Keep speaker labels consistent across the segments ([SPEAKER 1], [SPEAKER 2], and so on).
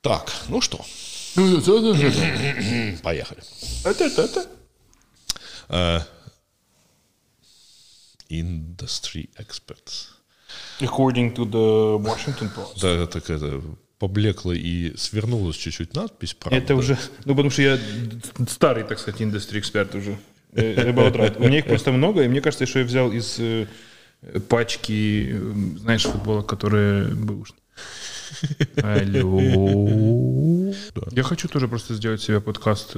[SPEAKER 1] Так, ну что, поехали. Э, Industry experts.
[SPEAKER 2] According to the Washington Post.
[SPEAKER 1] Да, так это поблекла и свернулась чуть-чуть надпись. Правда.
[SPEAKER 2] Это уже, ну потому что я старый, так сказать, индустрий эксперт уже. Э, About right. У меня их просто много, и мне кажется, что я взял из э, пачки, э, знаешь, футболок, которые бэушные. Алло. Я хочу тоже просто сделать себе подкаст.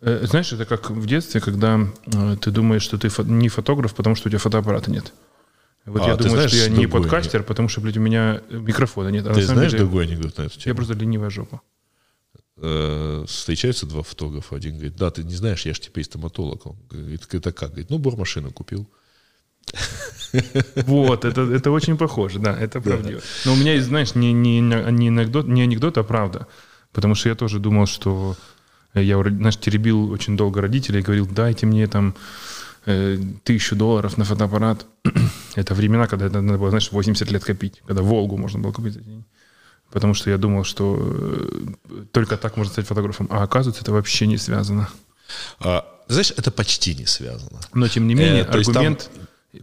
[SPEAKER 2] Э, Знаешь, это как в детстве, когда э, ты думаешь, что ты не фотограф, потому что у тебя фотоаппарата нет. Вот
[SPEAKER 1] А,
[SPEAKER 2] я думаю,
[SPEAKER 1] знаешь
[SPEAKER 2] что я не подкастер, потому что, блядь, у меня микрофона нет. А
[SPEAKER 1] Ты знаешь
[SPEAKER 2] деле
[SPEAKER 1] другой анекдот на эту
[SPEAKER 2] я
[SPEAKER 1] тему?
[SPEAKER 2] просто ленивая жопа.
[SPEAKER 1] Э, Встречаются два фотографа. Один говорит, да, ты не знаешь, я же теперь стоматолог. Он говорит, это как? Говорит, ну, бормашину купил.
[SPEAKER 2] Вот, это, это очень похоже, да, это правдиво. Но у меня есть, знаешь, не, не, не, анекдот, не анекдот, а правда. Потому что я тоже думал, что я, у род- знаешь, теребил очень долго родителей, говорил, дайте мне там э, тысячу долларов на фотоаппарат. это времена, когда это надо было, знаешь, 80 лет копить, когда Волгу можно было купить за деньги. Потому что я думал, что э, только так можно стать фотографом. А оказывается, это вообще не связано.
[SPEAKER 1] А, знаешь, это почти не связано.
[SPEAKER 2] Но тем не менее,
[SPEAKER 1] Э, есть там-
[SPEAKER 2] аргумент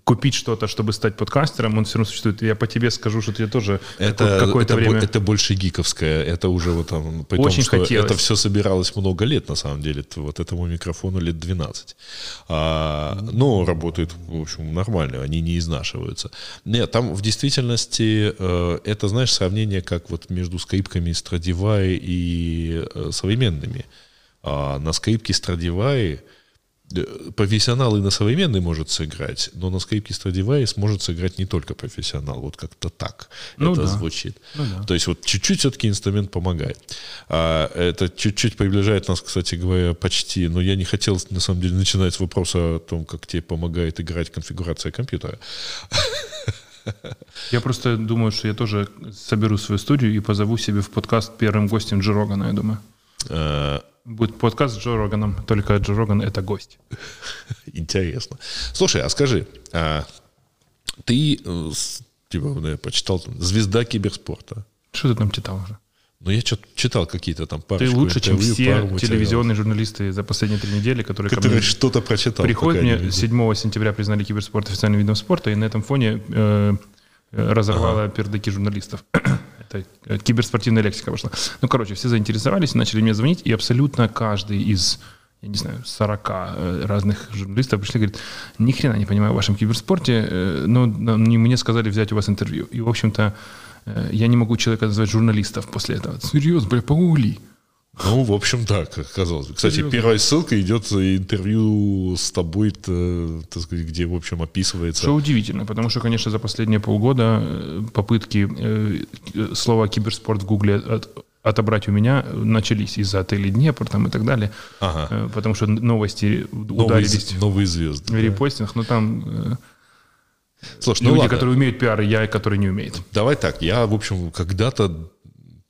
[SPEAKER 2] купить что-то, чтобы стать подкастером, он все равно существует. Я по тебе скажу, что ты тоже
[SPEAKER 1] Это,
[SPEAKER 2] какое-то
[SPEAKER 1] это,
[SPEAKER 2] время...
[SPEAKER 1] это больше гиковское. Это уже вот там... При
[SPEAKER 2] Очень
[SPEAKER 1] том, что
[SPEAKER 2] хотелось.
[SPEAKER 1] это все собиралось много лет, на самом деле. Вот этому микрофону лет 12. А, но работает, в общем, нормально. Они не изнашиваются. Нет, там в действительности э, это, знаешь, сравнение как вот между скрипками Stradivarius и э, современными. А на скрипке э, профессионал и на современный может сыграть, но на скрипке Stradivarius может сыграть не только профессионал. Вот как-то так
[SPEAKER 2] Ну
[SPEAKER 1] это
[SPEAKER 2] да.
[SPEAKER 1] звучит.
[SPEAKER 2] Ну да.
[SPEAKER 1] То есть вот чуть-чуть все-таки инструмент помогает. А это чуть-чуть приближает нас, кстати говоря, почти. Но я не хотел, на самом деле, начинать с вопроса о том, как тебе помогает играть конфигурация компьютера.
[SPEAKER 2] Я просто думаю, что я тоже соберу свою студию и позову себе в подкаст первым гостем Джо Рогана, я думаю.
[SPEAKER 1] Э,
[SPEAKER 2] Будет подкаст с Джо Роганом, только Джо Роган — это гость.
[SPEAKER 1] Интересно. Слушай, а скажи, а ты, э, типа, ну, я почитал, звезда киберспорта.
[SPEAKER 2] Что ты там читал уже?
[SPEAKER 1] Ну, я что-то читал какие-то там
[SPEAKER 2] Ты
[SPEAKER 1] парочку
[SPEAKER 2] лучше, чем все телевизионные журналисты за последние три недели, которые ко
[SPEAKER 1] которые что-то прочитал.
[SPEAKER 2] приходят. Мне
[SPEAKER 1] видел.
[SPEAKER 2] 7 сентября признали киберспорт официальным видом спорта, и на этом фоне э, э, разорвала пердаки журналистов. Это э, киберспортивная лексика вышла. Ну, короче, все заинтересовались, начали мне звонить, и абсолютно каждый из я не знаю, 40 э, разных журналистов пришли и говорят, ни хрена не понимаю в вашем киберспорте, э, но но не- мне сказали взять у вас интервью. И, в общем-то, я не могу человека назвать журналистов после этого. Серьезно, бля, погугли.
[SPEAKER 1] Ну, в общем, так оказалось. Кстати,
[SPEAKER 2] Серьезно?
[SPEAKER 1] первая ссылка идет интервью с тобой, так сказать, где, в общем, описывается...
[SPEAKER 2] Что удивительно, потому что, конечно, за последние полгода э, попытки э, э, слова киберспорт в Гугле от- отобрать у меня начались из-за отелей Днепр там и так далее.
[SPEAKER 1] Ага.
[SPEAKER 2] Потому что новости
[SPEAKER 1] Новые,
[SPEAKER 2] ударились
[SPEAKER 1] новые звезды.
[SPEAKER 2] в репостинг, но там
[SPEAKER 1] Слушай, ну
[SPEAKER 2] люди,
[SPEAKER 1] ладно,
[SPEAKER 2] которые умеют пиар, и я, который не умеет.
[SPEAKER 1] давай так. Я, в общем, когда-то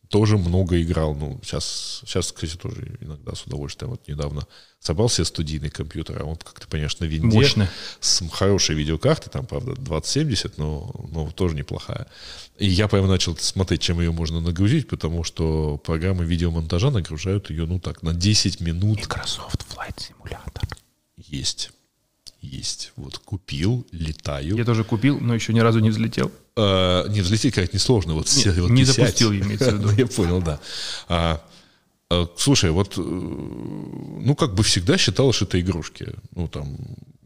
[SPEAKER 1] тоже много играл. Ну, сейчас, сейчас, кстати, тоже иногда с удовольствием. Вот недавно собрал себе студийный компьютер, а он, как ты понимаешь, на винде.
[SPEAKER 2] Мощно.
[SPEAKER 1] С хорошей видеокартой, там, правда, 2070, но, но тоже неплохая. И я прямо начал смотреть, чем ее можно нагрузить, потому что программы видеомонтажа нагружают ее, ну так, на 10 минут
[SPEAKER 2] Microsoft Flight Simulator.
[SPEAKER 1] есть. Есть. Вот купил, летаю.
[SPEAKER 2] Я тоже купил, но еще ни разу не взлетел.
[SPEAKER 1] Э, не взлететь, как несложно. Вот,
[SPEAKER 2] Не,
[SPEAKER 1] се- вот
[SPEAKER 2] не
[SPEAKER 1] сядь.
[SPEAKER 2] запустил, имеется в виду.
[SPEAKER 1] Я понял, да. А, э, слушай, вот, э, ну, как бы всегда считалось, что это игрушки. Ну, там,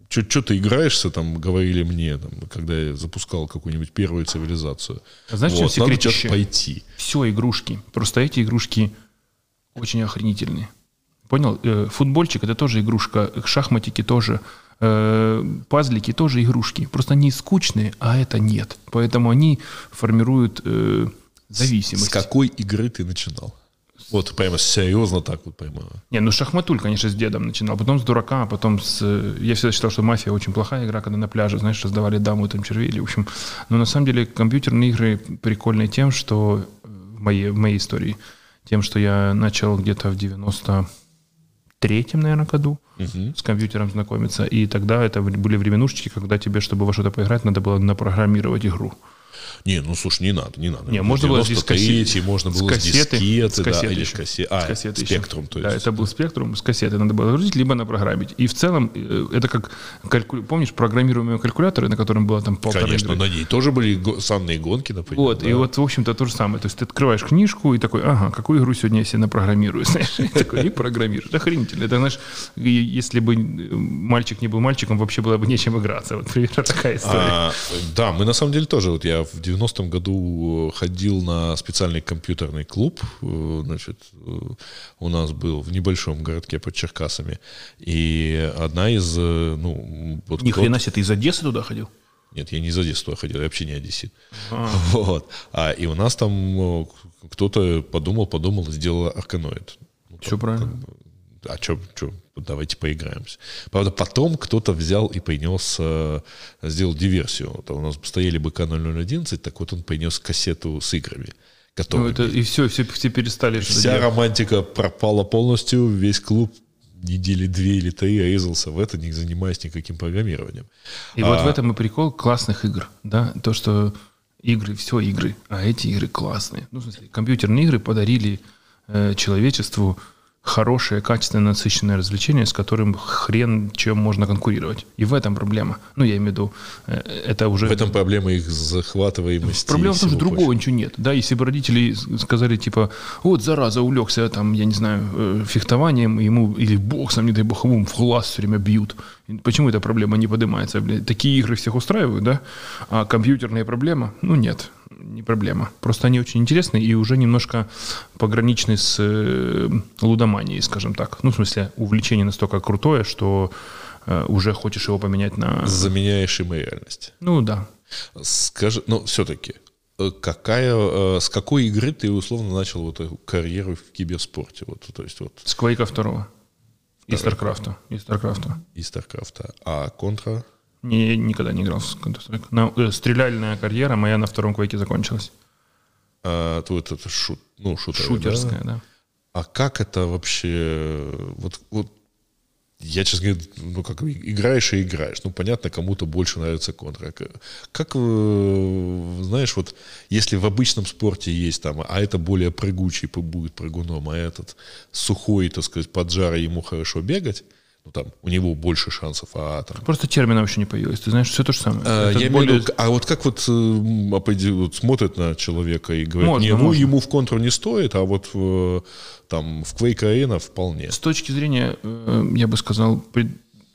[SPEAKER 1] что ты играешься, там, говорили мне, там, когда я запускал какую-нибудь первую цивилизацию.
[SPEAKER 2] А знаешь, чем
[SPEAKER 1] вот, надо
[SPEAKER 2] секретище?
[SPEAKER 1] сейчас пойти.
[SPEAKER 2] все игрушки. Просто эти игрушки очень охренительные. Понял? Футбольчик это тоже игрушка, шахматики тоже, э, пазлики тоже игрушки. Просто они скучные, а это нет. Поэтому они формируют э, зависимость.
[SPEAKER 1] С какой игры ты начинал? Вот прямо серьезно так вот прямо.
[SPEAKER 2] Не, ну шахматуль, конечно, с дедом начинал, потом с дурака, а потом с... э, Я всегда считал, что мафия очень плохая игра, когда на пляже, знаешь, раздавали даму там червей. В общем, но на самом деле компьютерные игры прикольные тем, что э, в моей, в моей истории, тем, что я начал где-то в 93-м, наверное, году с компьютером знакомиться, и тогда это были временушечки, когда тебе, чтобы во что-то поиграть, надо было напрограммировать игру.
[SPEAKER 1] Не, ну слушай, не надо, не надо.
[SPEAKER 2] Не, можно было
[SPEAKER 1] с кассеты, можно было с
[SPEAKER 2] кассеты,
[SPEAKER 1] дискеты,
[SPEAKER 2] с кассеты
[SPEAKER 1] да, или с кассеты.
[SPEAKER 2] С
[SPEAKER 1] А,
[SPEAKER 2] кассеты
[SPEAKER 1] спектрум, то
[SPEAKER 2] Да,
[SPEAKER 1] есть.
[SPEAKER 2] это был спектрум, с кассеты надо было загрузить, либо напрограммить. И в целом, э, это как, калькуль- помнишь, программируемые калькуляторы, на котором было там полтора
[SPEAKER 1] Конечно,
[SPEAKER 2] игры?
[SPEAKER 1] на ней тоже были санные гонки, например.
[SPEAKER 2] Вот,
[SPEAKER 1] да.
[SPEAKER 2] и вот, в общем-то, то же самое. То есть ты открываешь книжку и такой, ага, какую игру сегодня я себе напрограммирую, знаешь, и такой, и программируешь. Охренительно. Это, знаешь, если бы мальчик не был мальчиком, вообще было бы нечем играться. Вот примерно такая история.
[SPEAKER 1] А, да, мы на самом деле тоже. Вот я в 90-м году ходил на специальный компьютерный клуб. э, Значит, э, у нас был в небольшом городке под Черкасами. И одна из, э, ну, вот
[SPEAKER 2] Ни хрена себе, ты из Одессы туда ходил?
[SPEAKER 1] Нет, я не из Одессы туда ходил, я вообще не одессит.
[SPEAKER 2] А.
[SPEAKER 1] Вот. А, и у нас там э, кто-то подумал, подумал и сделал арканоид. Ну,
[SPEAKER 2] Все правильно.
[SPEAKER 1] как бы, а что, что, давайте поиграемся. Правда, потом кто-то взял и принес, э, сделал диверсию. Вот у нас стояли БК 0011, так вот он принес кассету с играми.
[SPEAKER 2] Ну,
[SPEAKER 1] Которые
[SPEAKER 2] это, и все, все, все перестали
[SPEAKER 1] Вся
[SPEAKER 2] делать.
[SPEAKER 1] романтика пропала полностью, весь клуб недели две или три резался в это, не занимаясь никаким программированием.
[SPEAKER 2] И вот
[SPEAKER 1] А-
[SPEAKER 2] в этом и прикол классных игр, да, то, что игры, все игры, а эти игры классные. Ну, в смысле, компьютерные игры подарили э, человечеству хорошее, качественно насыщенное развлечение, с которым хрен чем можно конкурировать. И в этом проблема. Ну, я имею в виду, э, это уже...
[SPEAKER 1] В этом проблема их захватываемости.
[SPEAKER 2] Проблема в том, что другого ничего нет. Да, если бы родители сказали, типа, вот, зараза, увлекся, там, я не знаю, э, фехтованием, ему, или боксом, не дай бог, ему в глаз все время бьют. Почему эта проблема не поднимается? Такие игры всех устраивают, да? А компьютерная проблема? Ну, нет, не проблема. Просто они очень интересны и уже немножко пограничны с э, лудоманией, скажем так. Ну, в смысле, увлечение настолько крутое, что э, уже хочешь его поменять на...
[SPEAKER 1] Заменяешь им реальность.
[SPEAKER 2] Ну, да.
[SPEAKER 1] Скажи, ну, все-таки, какая, э, с какой игры ты условно начал вот эту карьеру в киберспорте? Вот, то есть вот
[SPEAKER 2] С Квейка второго. И Старкрафта. И Старкрафта.
[SPEAKER 1] из Старкрафта. А Контра?
[SPEAKER 2] Не, я никогда не играл в Counter-Strike. На- э, стреляльная карьера моя на втором квейке закончилась.
[SPEAKER 1] А, вот это шут, ну, шутер,
[SPEAKER 2] Шутерская, да.
[SPEAKER 1] А как это вообще... Вот, вот я, честно говоря, ну, как играешь и играешь. Ну, понятно, кому-то больше нравится контра. Как, э, знаешь, вот если в обычном спорте есть там, а это более прыгучий будет прыгуном, а этот сухой, так сказать, под жарой ему хорошо бегать, ну, там, у него больше шансов, а там...
[SPEAKER 2] Просто терминов еще не появилось. Ты знаешь, все то же самое.
[SPEAKER 1] А,
[SPEAKER 2] Это
[SPEAKER 1] я имею в
[SPEAKER 2] более-
[SPEAKER 1] виду, а вот как вот, вот смотрят на человека и говорят,
[SPEAKER 2] Можно,
[SPEAKER 1] не, ну
[SPEAKER 2] можно.
[SPEAKER 1] ему в контру не стоит, а вот в, там в Quake Arena вполне.
[SPEAKER 2] С точки зрения, э, я бы сказал,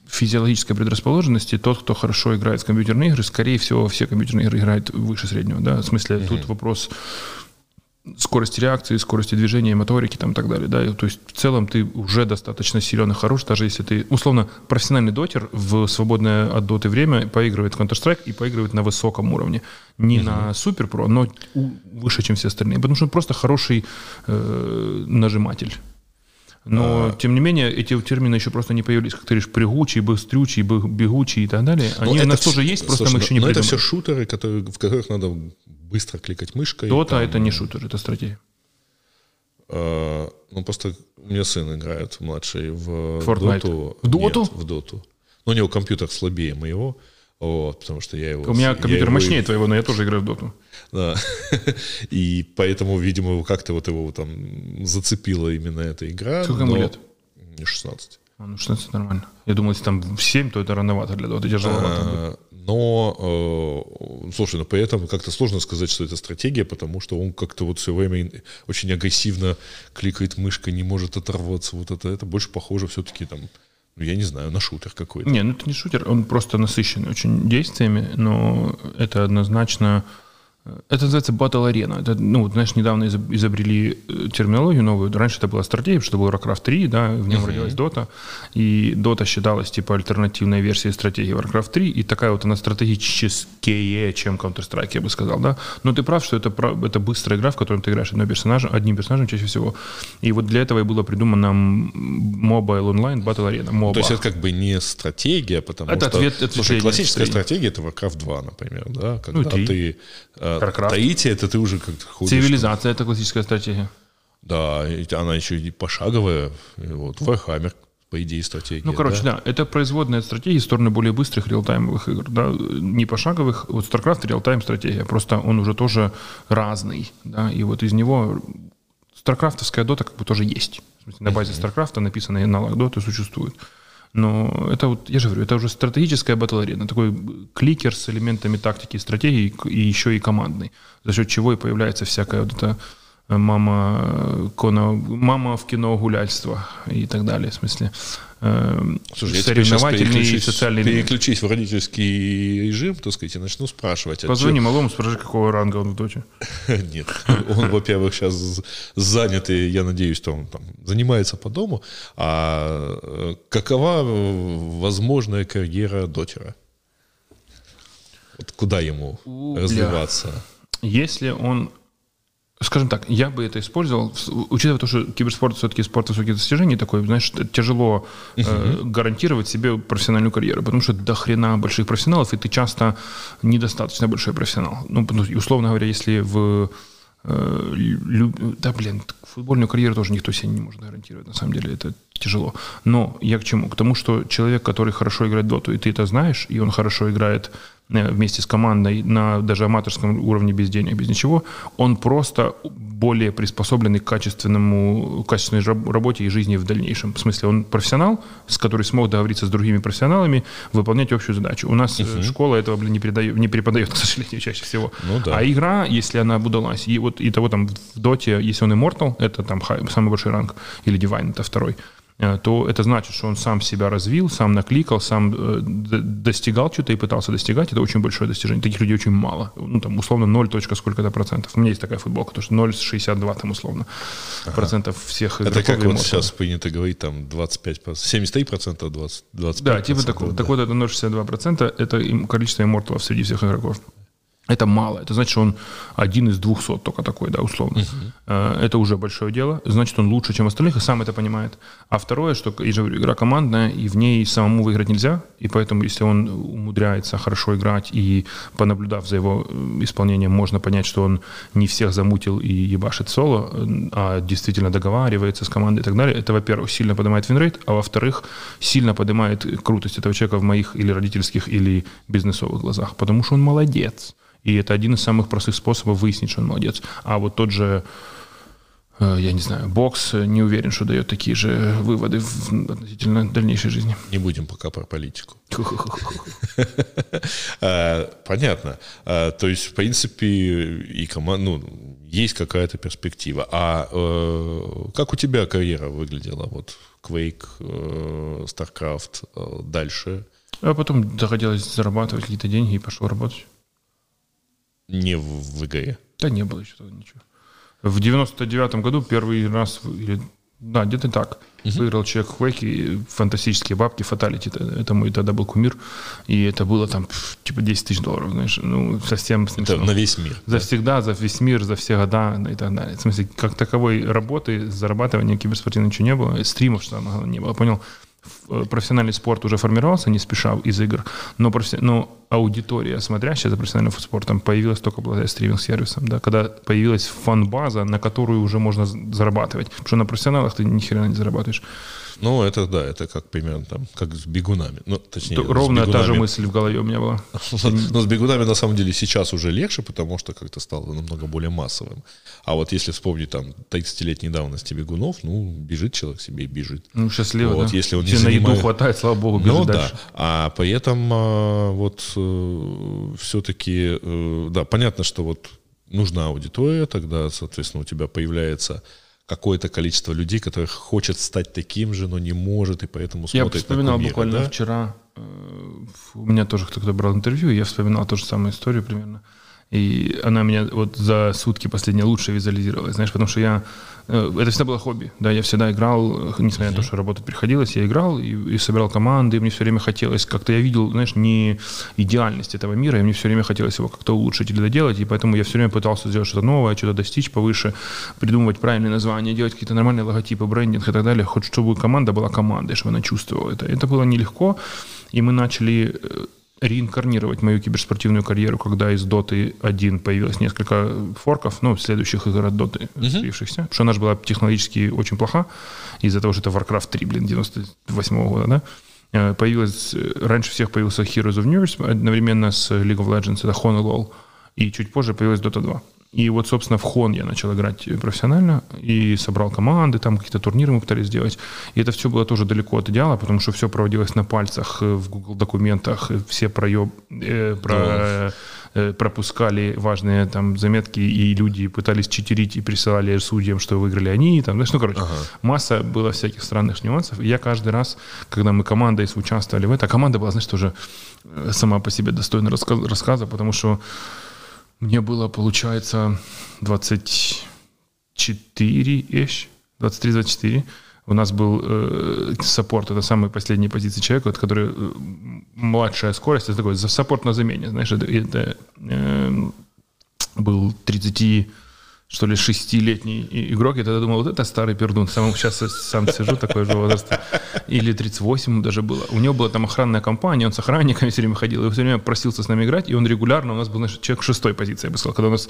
[SPEAKER 2] физиологической предрасположенности, тот, кто хорошо играет в компьютерные игры, скорее всего, все компьютерные игры играют выше среднего. Да? В смысле, тут вопрос скорости реакции, скорости движения, моторики там, и так далее. Да? И, То есть в целом ты уже достаточно силен и хорош, даже если ты, условно, профессиональный дотер в свободное от доты время поигрывает в Counter-Strike и поигрывает на высоком уровне. Не на супер про, но выше, чем все остальные. Потому что он просто хороший э, нажиматель. Но, тем не менее, эти термины еще просто не появились. Как ты говоришь, прыгучий, быстрючий, бы- бегучий и так далее. Они у нас тоже есть, просто
[SPEAKER 1] слушай,
[SPEAKER 2] мы еще не
[SPEAKER 1] но это
[SPEAKER 2] придумали.
[SPEAKER 1] все шутеры, которые, в которых надо быстро кликать мышкой.
[SPEAKER 2] Дота
[SPEAKER 1] там,
[SPEAKER 2] это не шутер, это стратегия.
[SPEAKER 1] э, ну, просто у меня сын играет младший в
[SPEAKER 2] Fortnite.
[SPEAKER 1] доту.
[SPEAKER 2] В доту?
[SPEAKER 1] Нет, в доту. Но у него компьютер слабее моего, вот, потому что я его...
[SPEAKER 2] У меня компьютер
[SPEAKER 1] его-
[SPEAKER 2] мощнее твоего, но я тоже играю в доту.
[SPEAKER 1] Да. И поэтому, видимо, как-то вот его там зацепила именно эта игра.
[SPEAKER 2] Сколько ему лет?
[SPEAKER 1] Мне 16.
[SPEAKER 2] А, ну 16 нормально. Я думал, если там в 7, то это рановато для доты, тяжеловато будет.
[SPEAKER 1] А, Но, э, слушай, но при этом как-то сложно сказать, что это стратегия, потому что он как-то вот все время очень агрессивно кликает мышкой, не может оторваться. Вот это, это больше похоже все-таки там, ну, я не знаю, на шутер какой-то.
[SPEAKER 2] Не, ну это не шутер, он просто насыщенный очень действиями, но это однозначно... э, Это называется Battle Arena. Это, ну, знаешь, недавно изоб- изобрели э, терминологию новую. Раньше это была стратегия, потому что был Warcraft 3, да, в нем родилась Dota. И Dota считалась типа альтернативной версией стратегии Warcraft 3. И такая вот она стратегическее, чем Counter-Strike, я бы сказал, да. Но ты прав, что это, это быстрая игра, в которой ты играешь одного персонажа, одним персонажем чаще всего. И вот для этого и было придумано Mobile Online Battle Arena. MOBA.
[SPEAKER 1] То есть это как бы не стратегия, потому
[SPEAKER 2] Это
[SPEAKER 1] что...
[SPEAKER 2] ответ-
[SPEAKER 1] слушай,
[SPEAKER 2] ответвление
[SPEAKER 1] классическая стратегия — это Warcraft 2, например, да? Когда
[SPEAKER 2] Ну,
[SPEAKER 1] ты...
[SPEAKER 2] Starcraft.
[SPEAKER 1] Таити — это ты уже как-то ходишь...
[SPEAKER 2] Цивилизация это классическая стратегия.
[SPEAKER 1] Да, она еще и пошаговая. Вот Warhammer по идее, стратегия.
[SPEAKER 2] Ну, короче, да, да это производная стратегия стороны более быстрых реалтаймовых игр, да, не пошаговых. Вот StarCraft реалтайм стратегия, просто он уже тоже разный, да, и вот из него StarCraftовская дота как бы тоже есть. На базе StarCraft написанный аналог доты существует. Но это вот, я же говорю, это уже стратегическая батл арена, такой кликер с элементами тактики стратегии, и еще и командный, за счет чего и появляется всякая вот эта мама, кона, мама в кино гуляльство и так далее. В смысле,
[SPEAKER 1] э, Слушай, соревновательный и социальный переключись в родительский режим, так сказать, и начну спрашивать.
[SPEAKER 2] А Позвони малому, спроси, какого ранга он в доте.
[SPEAKER 1] Нет, он, во-первых, сейчас занят, и я надеюсь, что он там занимается по дому. А э, какова возможная карьера дотера? Вот куда ему развиваться?
[SPEAKER 2] Если он Скажем так, я бы это использовал, учитывая то, что киберспорт все-таки спорт высоких достижений такой, знаешь, тяжело э, гарантировать себе профессиональную карьеру, потому что до хрена больших профессионалов, и ты часто недостаточно большой профессионал. Ну, условно говоря, если в э, люб... да, блин, футбольную карьеру тоже никто себе не может гарантировать, на самом деле это тяжело. Но я к чему? К тому, что человек, который хорошо играет доту, и ты это знаешь, и он хорошо играет вместе с командой на даже аматорском уровне без денег, без ничего, он просто более приспособленный к качественному, качественной работе и жизни в дальнейшем. В смысле, он профессионал, с который смог договориться с другими профессионалами, выполнять общую задачу. У нас угу. школа этого, блин, не, передает, не преподает, к сожалению, чаще всего. Ну, да. А игра, если она удалась, и вот и того там в доте, если он Immortal, это там самый большой ранг, или Divine, это второй, Э, то это значит, что он сам себя развил, сам накликал, сам э, достигал чего-то и пытался достигать. Это очень большое достижение. Таких людей очень мало. Ну, там, условно, 0, сколько-то процентов. У меня есть такая футболка, то что 0,62 там, условно, ага. процентов всех
[SPEAKER 1] Это как вот сейчас принято говорить, там, 25, 73 процентов, 20, 25
[SPEAKER 2] Да, типа такого. Да. Так вот, это 0,62 процента, это количество имморталов среди всех игроков. Это мало. Это значит, что он один из двухсот только такой, да, условно. Uh-huh. Это уже большое дело. Значит, он лучше, чем остальных, и сам это понимает. А второе, что, игра командная, и в ней самому выиграть нельзя. И поэтому, если он умудряется хорошо играть, и понаблюдав за его э, исполнением, можно понять, что он не всех замутил и ебашит соло, а действительно договаривается с командой и так далее. Это, во-первых, сильно поднимает винрейт, а во-вторых, сильно поднимает крутость этого человека в моих или родительских, или бизнесовых глазах. Потому что он молодец. И это один из самых простых способов выяснить, что он молодец. А вот тот же э, я не знаю, бокс э, не уверен, что дает такие же выводы в относительно дальнейшей жизни.
[SPEAKER 1] Не будем пока про политику. А, понятно. А, то есть, в принципе, и команда, ну, есть какая-то перспектива. А э, как у тебя карьера выглядела? Вот Quake, StarCraft, дальше?
[SPEAKER 2] А потом захотелось зарабатывать какие-то деньги и пошел работать.
[SPEAKER 1] Не в ВГЭ?
[SPEAKER 2] Да не было еще тогда ничего. В 99-м году первый раз, или, да, где-то так, uh-huh. выиграл человек Квеки, фантастические бабки, фаталити, это, это мой тогда был кумир, и это было там типа 10 тысяч долларов, знаешь, ну, совсем смешно.
[SPEAKER 1] Это на весь мир.
[SPEAKER 2] За да? всегда, за весь мир, за все года и так далее. В смысле, как таковой работы, зарабатывания киберспортивной ничего не было, стримов, что не было, понял? Э, профессиональный спорт уже формировался, не спеша из игр, но, профи... но аудитория, смотрящая за профессиональным спортом, появилась только благодаря стриминг-сервисам, да, когда появилась фан-база, на которую уже можно зарабатывать, потому что на профессионалах ты ни хрена не зарабатываешь.
[SPEAKER 1] Ну, это да, это как примерно там, как с бегунами. Ну, точнее,
[SPEAKER 2] То, ровно бегунами. та же мысль в голове у меня была.
[SPEAKER 1] Но с бегунами на самом деле сейчас уже легче, потому что как-то стало намного более массовым. А вот если вспомнить там 30-летней давности бегунов, ну, бежит человек себе и бежит.
[SPEAKER 2] Ну, счастливо, вот,
[SPEAKER 1] да? Если он
[SPEAKER 2] не занимает... на еду хватает, слава богу, бежит ну, дальше.
[SPEAKER 1] да. А при этом а, вот э, все-таки, э, да, понятно, что вот нужна аудитория, тогда, соответственно, у тебя появляется какое-то количество людей, которых хочет стать таким же, но не может, и поэтому смотрит
[SPEAKER 2] Я вспоминал
[SPEAKER 1] на кумира,
[SPEAKER 2] буквально
[SPEAKER 1] да?
[SPEAKER 2] вчера, э, у меня тоже кто-то брал интервью, и я вспоминал ту же самую историю примерно. И она меня вот за сутки последние лучше визуализировала, знаешь, потому что я Э, это всегда было хобби. Да, я всегда играл, несмотря на то, что работать приходилось, я играл и, и собирал команды, и мне все время хотелось, как-то я видел, знаешь, не идеальность этого мира, и мне все время хотелось его как-то улучшить или доделать, и поэтому я все время пытался сделать что-то новое, что-то достичь повыше, придумывать правильные названия, делать какие-то нормальные логотипы, брендинг и так далее, хоть чтобы команда была командой, чтобы она чувствовала это. Это было нелегко, и мы начали э, реинкарнировать мою киберспортивную карьеру, когда из Доты 1 появилось несколько форков, ну, следующих игр от Доты, uh-huh. потому что она же была технологически очень плоха, из-за того, что это Warcraft 3, блин, 98 -го года, да, э, появилась, э, раньше всех появился Heroes of News, одновременно с League of Legends, это Honolul, и чуть позже появилась Dota 2. И вот, собственно, в Хон я начал играть профессионально и собрал команды, там какие-то турниры мы пытались сделать. И это все было тоже далеко от идеала, потому что все проводилось на пальцах э, в Google документах, все проеб, э, про, да. э, пропускали важные там заметки, и люди пытались читерить и присылали судьям, что выиграли они. Там, знаешь, ну, короче, ага. масса было всяких странных нюансов. И я каждый раз, когда мы командой участвовали в этом, а команда была, знаешь, тоже э, сама по себе достойна рассказа, потому что мне было, получается, 24-ish, 23-24. У нас был э, саппорт, это самые последние позиции человека, вот, который э, младшая скорость, это такой саппорт на замене, знаешь, это, это э, был 30 что ли, шестилетний игрок, я тогда думал, вот это старый пердун. Сам сейчас сам сижу, такой же возраст. Или 38 даже было. У него была там охранная компания, он с охранниками все время ходил, и все время просился с нами играть, и он регулярно, у нас был, знаешь, человек шестой позиции, я бы сказал. Когда у нас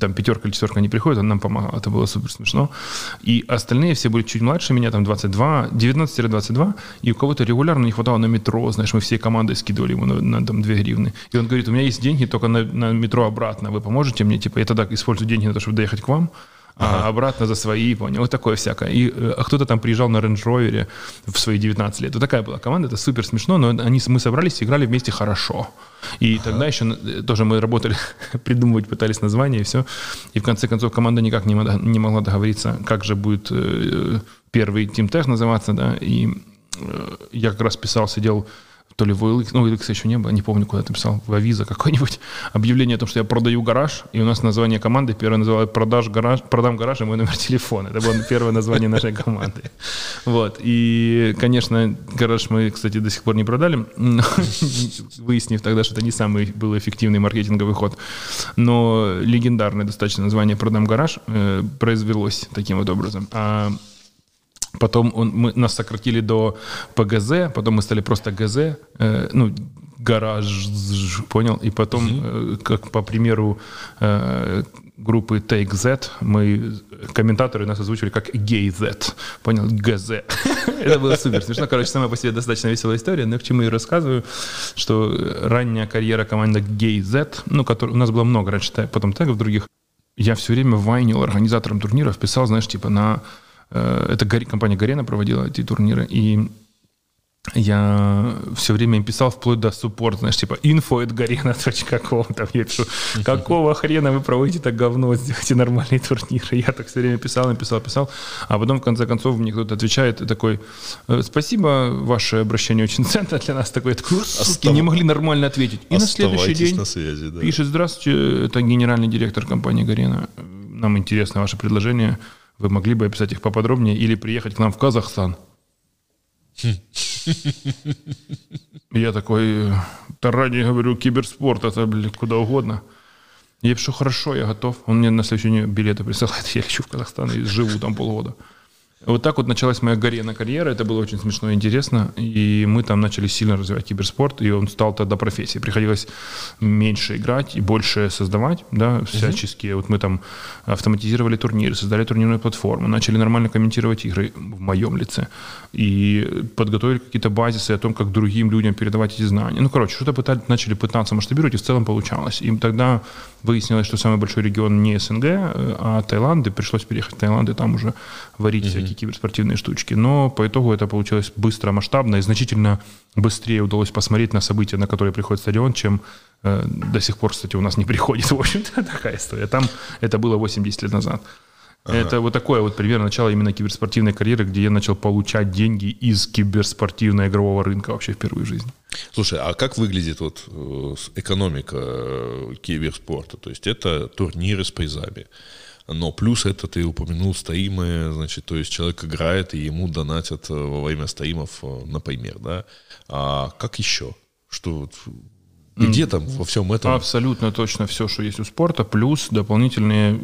[SPEAKER 2] там пятерка или четверка не приходит, он нам помогал. Это было супер смешно. И остальные все были чуть младше меня, там 22, 19-22, и у кого-то регулярно не хватало на метро, знаешь, мы всей командой скидывали ему на, на там 2 гривны. И он говорит, у меня есть деньги только на, на метро обратно, вы поможете мне? Типа, я тогда использую деньги на то, чтобы доехать ехать к вам, ага. а обратно за свои, понял, вот такое всякое. И э, а кто-то там приезжал на Range Rover в свои 19 лет. Вот такая была команда, это супер смешно, но они, мы собрались и играли вместе хорошо. И ага. тогда еще э, тоже мы работали, придумывать пытались название и все. И в конце концов команда никак не, не могла договориться, как же будет э, первый Team Tech называться, да, и я как раз писал, сидел то ли в OLX, ну, OLX еще не было, не помню, куда ты писал, в Авиза какой-нибудь, объявление о том, что я продаю гараж, и у нас название команды первое называлось «Продаж гараж, «Продам гараж» и мой номер телефона. Это было первое название нашей команды. Вот, и, конечно, гараж мы, кстати, до сих пор не продали, выяснив тогда, что это не самый был эффективный маркетинговый ход, но легендарное достаточно название «Продам гараж» э, произвелось таким вот образом. А Потом он, мы, нас сократили до ПГЗ, потом мы стали просто ГЗ, э, ну, гараж, понял? И потом, mm-hmm. э, как по примеру э, группы Take Z, мы, комментаторы нас озвучили как Gay Z, понял? ГЗ. Это было супер смешно. Короче, сама по себе достаточно веселая история, но к чему я рассказываю, что ранняя карьера команды Gay Z, ну, который, у нас было много раньше, потом тегов других, я все время вайнил организаторам турниров, писал, знаешь, типа на это компания Гарена проводила эти турниры, и я все время им писал вплоть до суппорт, знаешь, типа info at garena.com, там я пишу, какого хрена вы проводите так говно, сделайте нормальные турниры. Я так все время писал, им писал, а потом в конце концов мне кто-то отвечает такой, «Э, спасибо, ваше обращение очень ценно для нас, такой, такой суки, не могли нормально ответить. И на следующий день на связи, да. пишет, здравствуйте, это генеральный директор компании Гарена, нам интересно ваше предложение, вы могли бы описать их поподробнее или приехать к нам в Казахстан? Я такой, да ради, говорю, киберспорт, это, блин, куда угодно. Я пишу, хорошо, я готов. Он мне на следующий день билеты присылает, я лечу в Казахстан и живу там полгода. Вот так вот началась моя Гарена карьера, это было очень смешно и интересно, и мы там начали сильно развивать киберспорт, и он стал тогда профессией. Приходилось меньше играть и больше создавать, да, всяческие. Uh-huh. Вот мы там автоматизировали турниры, создали турнирную платформу, начали нормально комментировать игры в моем лице, и подготовили какие-то базисы о том, как другим людям передавать эти знания. Ну, короче, что-то пытались, начали пытаться масштабировать, и в целом получалось. И тогда выяснилось, что самый большой регион не СНГ, а Таиланд, и пришлось переехать в Таиланд, и там уже варить uh-huh. всякие киберспортивные штучки. Но по итогу это получилось быстро, масштабно и значительно быстрее удалось посмотреть на события, на которые приходит стадион, чем э, до сих пор, кстати, у нас не приходит. В общем-то, такая история. Там это было 80 лет назад. Ага. Это вот такое вот пример начала именно киберспортивной карьеры, где я начал получать деньги из киберспортивного игрового рынка вообще в первую жизнь.
[SPEAKER 1] Слушай, а как выглядит вот э, экономика э, киберспорта? То есть это турниры с призами. Но плюс это ты упомянул стримы, значит, то есть человек играет, и ему донатят э, во время стримов, например, да. А как еще? Что где там во всем этом?
[SPEAKER 2] Абсолютно точно все, что есть у спорта, плюс дополнительные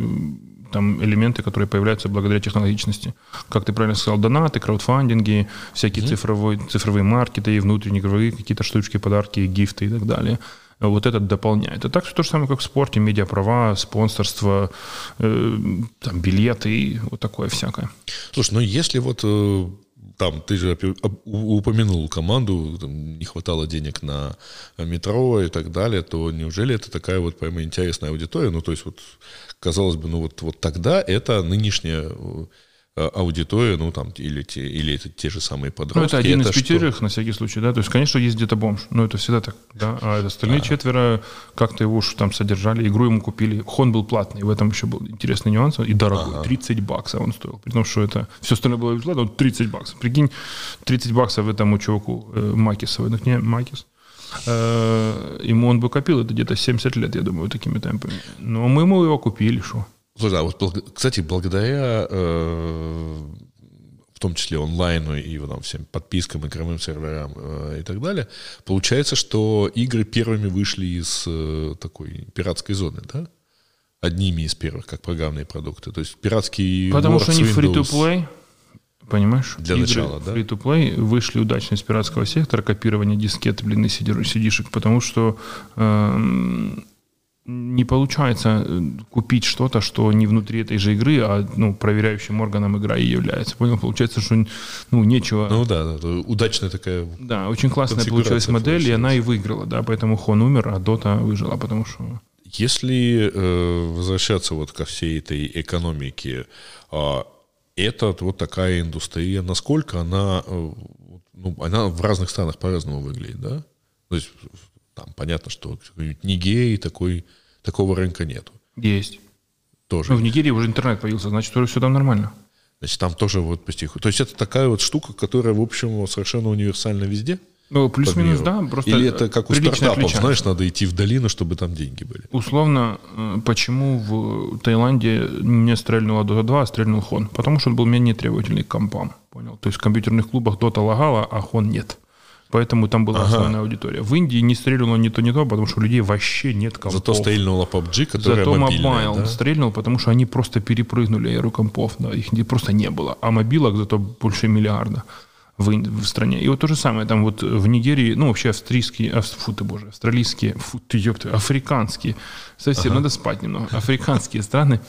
[SPEAKER 2] там элементы, которые появляются благодаря технологичности. Как ты правильно сказал, донаты, краудфандинги, всякие mm-hmm. цифровые, цифровые маркеты и внутренние игровые какие-то штучки, подарки, гифты и так далее. Вот этот дополняет. И так все то же самое, как в спорте, медиаправа, спонсорство, э, там, билеты, вот такое всякое.
[SPEAKER 1] Слушай, ну если вот э, там ты же упомянул команду, там не хватало денег на метро и так далее, то неужели это такая вот прямо интересная аудитория? Ну, то есть вот, казалось бы, ну вот, вот тогда это нынешняя Э, аудитория, ну там, или, те, или это те же самые подростки. Ну,
[SPEAKER 2] это один это из пятерых, что? на всякий случай, да. То есть, конечно, есть где-то бомж, но это всегда так, да. А остальные а. четверо как-то его уж там содержали, игру ему купили. Хон был платный, в этом еще был интересный нюанс, и дорогой, ага. 30 баксов он стоил. При том, что это все остальное было бесплатно, он 30 баксов. Прикинь, 30 баксов этому чуваку э, Макисову, ну, не Макис. Э, ему он бы копил это где-то 70 лет, я думаю, такими темпами. Но мы ему его купили, что?
[SPEAKER 1] Слушай, а вот, кстати, благодаря э, в том числе онлайну и там, всем подпискам, игровым серверам э, и так далее, получается, что игры первыми вышли из э, такой пиратской зоны, да? Одними из первых, как программные продукты. То есть пиратские
[SPEAKER 2] Потому что они free-to-play, понимаешь?
[SPEAKER 1] Для Игры начала, да?
[SPEAKER 2] Free-to-play вышли удачно из пиратского сектора, копирование дискет, блин, и сидишек, потому что э, не получается э, купить что-то, что не внутри этой же игры, а ну, проверяющим органом игра и является. Понял? Получается, что ну, нечего...
[SPEAKER 1] Ну да, да удачная такая
[SPEAKER 2] Да, очень классная получилась модель, получилась. и она и выиграла, да, поэтому Хон умер, а Дота выжила, потому что...
[SPEAKER 1] Если э, возвращаться вот ко всей этой экономике, э, это вот такая индустрия, насколько она, э, ну, она в разных странах по-разному выглядит, да? То есть там понятно, что Нигерии такой, такого рынка нету.
[SPEAKER 2] Есть.
[SPEAKER 1] Тоже.
[SPEAKER 2] Ну, в Нигерии уже интернет появился, значит, все там нормально.
[SPEAKER 1] Значит, там тоже вот потихоньку. То есть это такая вот штука, которая, в общем, совершенно универсальна везде?
[SPEAKER 2] Ну, плюс-минус, да.
[SPEAKER 1] Просто Или это как у стартапов, отличается. знаешь, надо идти в долину, чтобы там деньги были?
[SPEAKER 2] Условно, э, почему в Таиланде не стрельнула Dota 2, а стрельнул Хон? Потому что он был менее требовательный к компам. Понял? То есть в компьютерных клубах Dota лагала, а Хон нет. Поэтому там была ага. основная аудитория. В Индии не стрельнуло ни то, ни то, потому что у людей вообще нет компов.
[SPEAKER 1] Зато стрельнула PUBG, которая
[SPEAKER 2] Зато Mobile да? стрельнул, потому что они просто перепрыгнули эру компов. Да, их просто не было. А мобилок зато больше миллиарда в, в стране. И вот то же самое там вот в Нигерии, ну вообще австрийские, ав, фу ты боже, австралийские, фу ты ёпты, африканские, совсем ага. надо спать немного, африканские страны,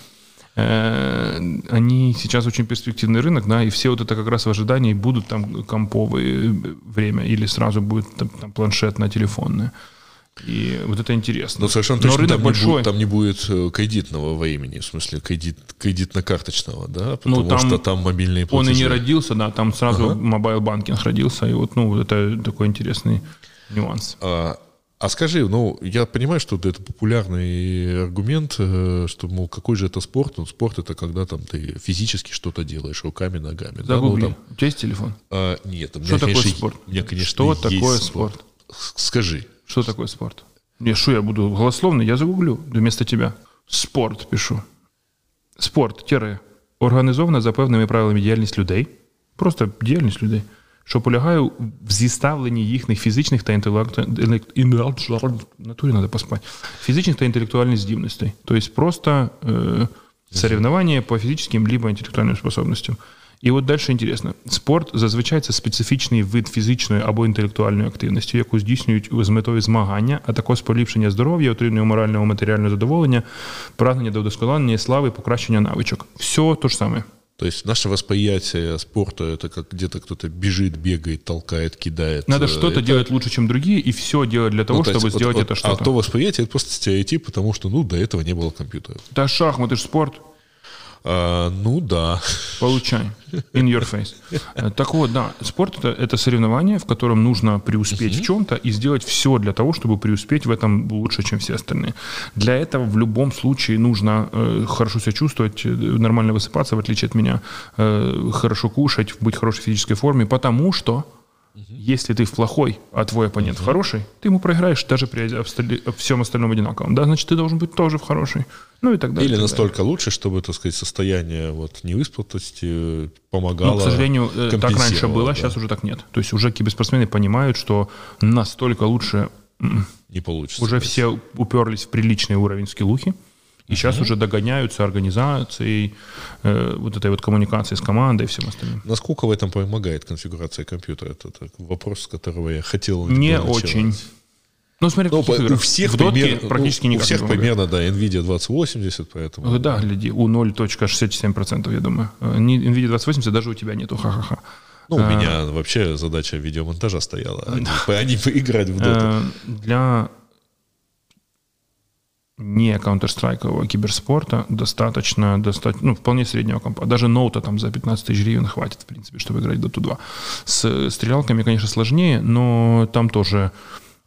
[SPEAKER 2] Э, они сейчас очень перспективный рынок, да, и все вот это как раз в ожидании будут там комповые время или сразу будет там, там планшетно-телефонное. И вот это интересно.
[SPEAKER 1] Но совершенно точно Но рынок там, большой. Не будет, там не будет э, кредитного времени, в смысле кредит, кредитно-карточного, да, ну, потому ну, там что там мобильные
[SPEAKER 2] платежи. Он и не родился, да, там сразу ага. банкинг родился, и вот, ну, это такой интересный нюанс.
[SPEAKER 1] А, а скажи, ну, я понимаю, что это популярный аргумент, э, что, мол, какой же это спорт? Ну, спорт это когда там ты физически что-то делаешь руками, ногами.
[SPEAKER 2] Загугли.
[SPEAKER 1] Да? Ну, там...
[SPEAKER 2] У тебя есть телефон?
[SPEAKER 1] А, нет.
[SPEAKER 2] У меня, что конечно, такое спорт?
[SPEAKER 1] У меня, конечно,
[SPEAKER 2] что такое спорт? спорт?
[SPEAKER 1] Скажи.
[SPEAKER 2] Что такое спорт? Не, что я буду голословно? Я загуглю вместо тебя. Спорт пишу. Спорт, тире, организована за певними правилами діяльність людей. Просто діяльність людей – що полягає в зіставленні їхніх фізичних та інтелектуальних натурі надо поспати, фізичних та інтелектуальних здібностей. Тобто просто э, соревнования по физическим либо интеллектуальным способностям. І от далі інтересно. Спорт зазвичай це специфічний вид фізичної або інтелектуальної активності, яку здійснюють з метою змагання, а також поліпшення здоров'я, отримання морального матеріального задоволення, прагнення до вдосконалення слави, покращення навичок. Все то ж саме.
[SPEAKER 1] То есть наше восприятие спорта это как где-то кто-то бежит, бегает, толкает, кидает.
[SPEAKER 2] Надо э, что-то это... делать лучше, чем другие, и все делать для того, ну, чтобы есть, сделать вот, это вот, что-то.
[SPEAKER 1] А то восприятие это просто стереотип, потому что ну до этого не было компьютера.
[SPEAKER 2] Да шахматы же спорт.
[SPEAKER 1] А, ну да.
[SPEAKER 2] Получай. In your face. Так вот, да, спорт это, это соревнование, в котором нужно преуспеть uh-huh. в чем-то и сделать все для того, чтобы преуспеть в этом лучше, чем все остальные. Для этого в любом случае нужно э, хорошо себя чувствовать, э, нормально высыпаться, в отличие от меня, э, хорошо кушать, быть в хорошей физической форме, потому что если ты в плохой, а твой оппонент uh-huh. в хороший, ты ему проиграешь даже при всем остальном одинаковом. Да, значит, ты должен быть тоже в хорошей. Ну и так далее.
[SPEAKER 1] Или
[SPEAKER 2] так
[SPEAKER 1] настолько далее. лучше, чтобы, так сказать, состояние вот невыспатости помогало. Ну,
[SPEAKER 2] к сожалению, э, так раньше было, да. сейчас уже так нет. То есть уже киберспортсмены понимают, что настолько лучше
[SPEAKER 1] не получится.
[SPEAKER 2] Уже все уперлись в приличный уровень скиллухи И сейчас уже догоняются организацией, э, вот этой вот коммуникацией с командой и всем остальным.
[SPEAKER 1] Насколько в этом помогает конфигурация компьютера? Это, это вопрос, с которого я хотел
[SPEAKER 2] Не очень. Ну, смотри,
[SPEAKER 1] ну,
[SPEAKER 2] каких
[SPEAKER 1] у всех
[SPEAKER 2] в дотке
[SPEAKER 1] пример-
[SPEAKER 2] практически
[SPEAKER 1] ну, у
[SPEAKER 2] никак
[SPEAKER 1] всех
[SPEAKER 2] не помогает.
[SPEAKER 1] примерно, да, NVIDIA 2080, поэтому...
[SPEAKER 2] Да, гляди, у 0.67%, я думаю. Э, не- NVIDIA 2080 даже у тебя нету, ха-ха-ха.
[SPEAKER 1] Ну, у меня вообще задача видеомонтажа стояла, а не, по- а не поиграть в доту.
[SPEAKER 2] Э, Для не Counter-Strike киберспорта достаточно, достаточно, ну, вполне среднего компа. Даже ноута там за 15 тысяч гривен хватит, в принципе, чтобы играть Dota 2. С стрелялками, конечно, сложнее, но там тоже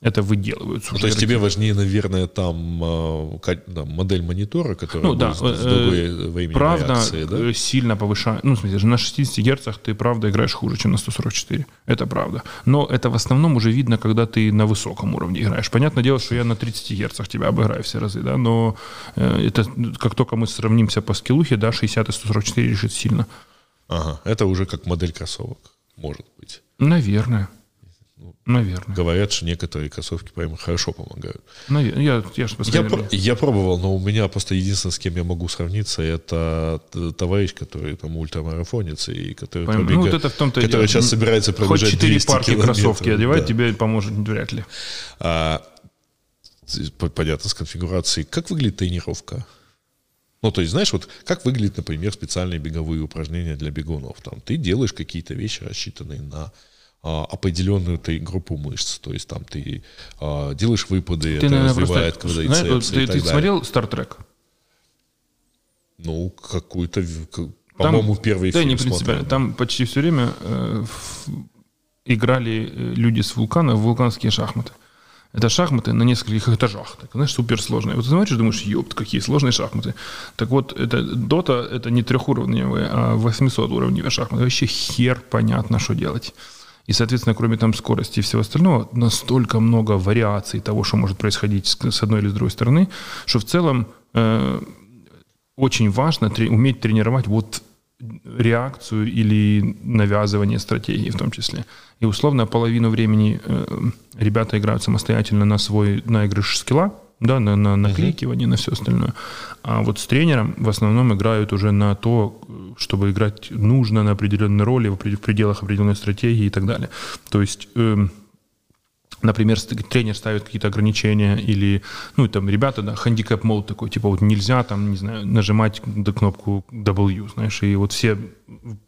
[SPEAKER 2] это выделываются.
[SPEAKER 1] Ну, то есть тебе важнее, наверное, там, э, ка- там, модель монитора, которая
[SPEAKER 2] Ну да,
[SPEAKER 1] будет с
[SPEAKER 2] э,
[SPEAKER 1] другой временем
[SPEAKER 2] правда
[SPEAKER 1] реакции, да?
[SPEAKER 2] э, сильно повышает. Ну, в смысле, на 60 герцах ты правда играешь хуже, чем на 144. Это правда. Но это в основном уже видно, когда ты на высоком уровне играешь. Понятное дело, что я на 30 герцах тебя обыграю все разы, да, но э, это как только мы сравнимся по скиллухе, да, 60 и 144 решит сильно.
[SPEAKER 1] Ага, это уже как модель кроссовок, может быть.
[SPEAKER 2] Наверное. Наверное.
[SPEAKER 1] Говорят, что некоторые кроссовки прямо хорошо помогают.
[SPEAKER 2] Навер- Я, я же
[SPEAKER 1] Я, про- я пробовал, но у меня просто единственное, с кем я могу сравниться, это товарищ, который там ультрамарафонец и который,
[SPEAKER 2] Пойм-
[SPEAKER 1] пробега-
[SPEAKER 2] Ну, вот это в том-то
[SPEAKER 1] который
[SPEAKER 2] дело.
[SPEAKER 1] сейчас собирается
[SPEAKER 2] Хоть
[SPEAKER 1] пробежать
[SPEAKER 2] 4
[SPEAKER 1] 200
[SPEAKER 2] парки
[SPEAKER 1] километров.
[SPEAKER 2] кроссовки одевать
[SPEAKER 1] Да.
[SPEAKER 2] тебе поможет вряд ли.
[SPEAKER 1] А, понятно, с конфигурацией. Как выглядит тренировка? Ну, то есть, знаешь, вот как выглядят, например, специальные беговые упражнения для бегунов? Там ты делаешь какие-то вещи, рассчитанные на определенную ты группу мышц. То есть там ты а, делаешь выпады,
[SPEAKER 2] Ты,
[SPEAKER 1] это
[SPEAKER 2] наверное,
[SPEAKER 1] развивает
[SPEAKER 2] знаешь,
[SPEAKER 1] квадрицепсы
[SPEAKER 2] ты, ты смотрел Trek?
[SPEAKER 1] Ну, какую-то, по-моему, первый
[SPEAKER 2] да,
[SPEAKER 1] фильм
[SPEAKER 2] не принципиально.
[SPEAKER 1] смотрел.
[SPEAKER 2] Там почти все время э, в- играли э, люди с вулкана в вулканские шахматы. Это шахматы на нескольких этажах. Так, знаешь, суперсложные. Вот ты смотришь, думаешь, ёпт, какие сложные шахматы. Так вот, это Дота, это не трехуровневые, а 800 уровневые шахматы. Вообще хер понятно, что делать. И, соответственно, кроме там скорости и всего остального, настолько много вариаций того, что может происходить с одной или с другой стороны, что в целом э, очень важно тре- уметь тренировать вот реакцию или навязывание стратегии в том числе. И условно половину времени э, ребята играют самостоятельно на свой наигрыш скилла, да, на, на накликивание, на все остальное. А вот с тренером в основном играют уже на то, чтобы играть нужно на определенной роли, в пределах определенной стратегии и так далее. То есть эм, например, тренер ставит какие-то ограничения или, ну, там, ребята, да, handicap mode такой, типа, вот нельзя, там, не знаю, нажимать до кнопку W, знаешь, и вот все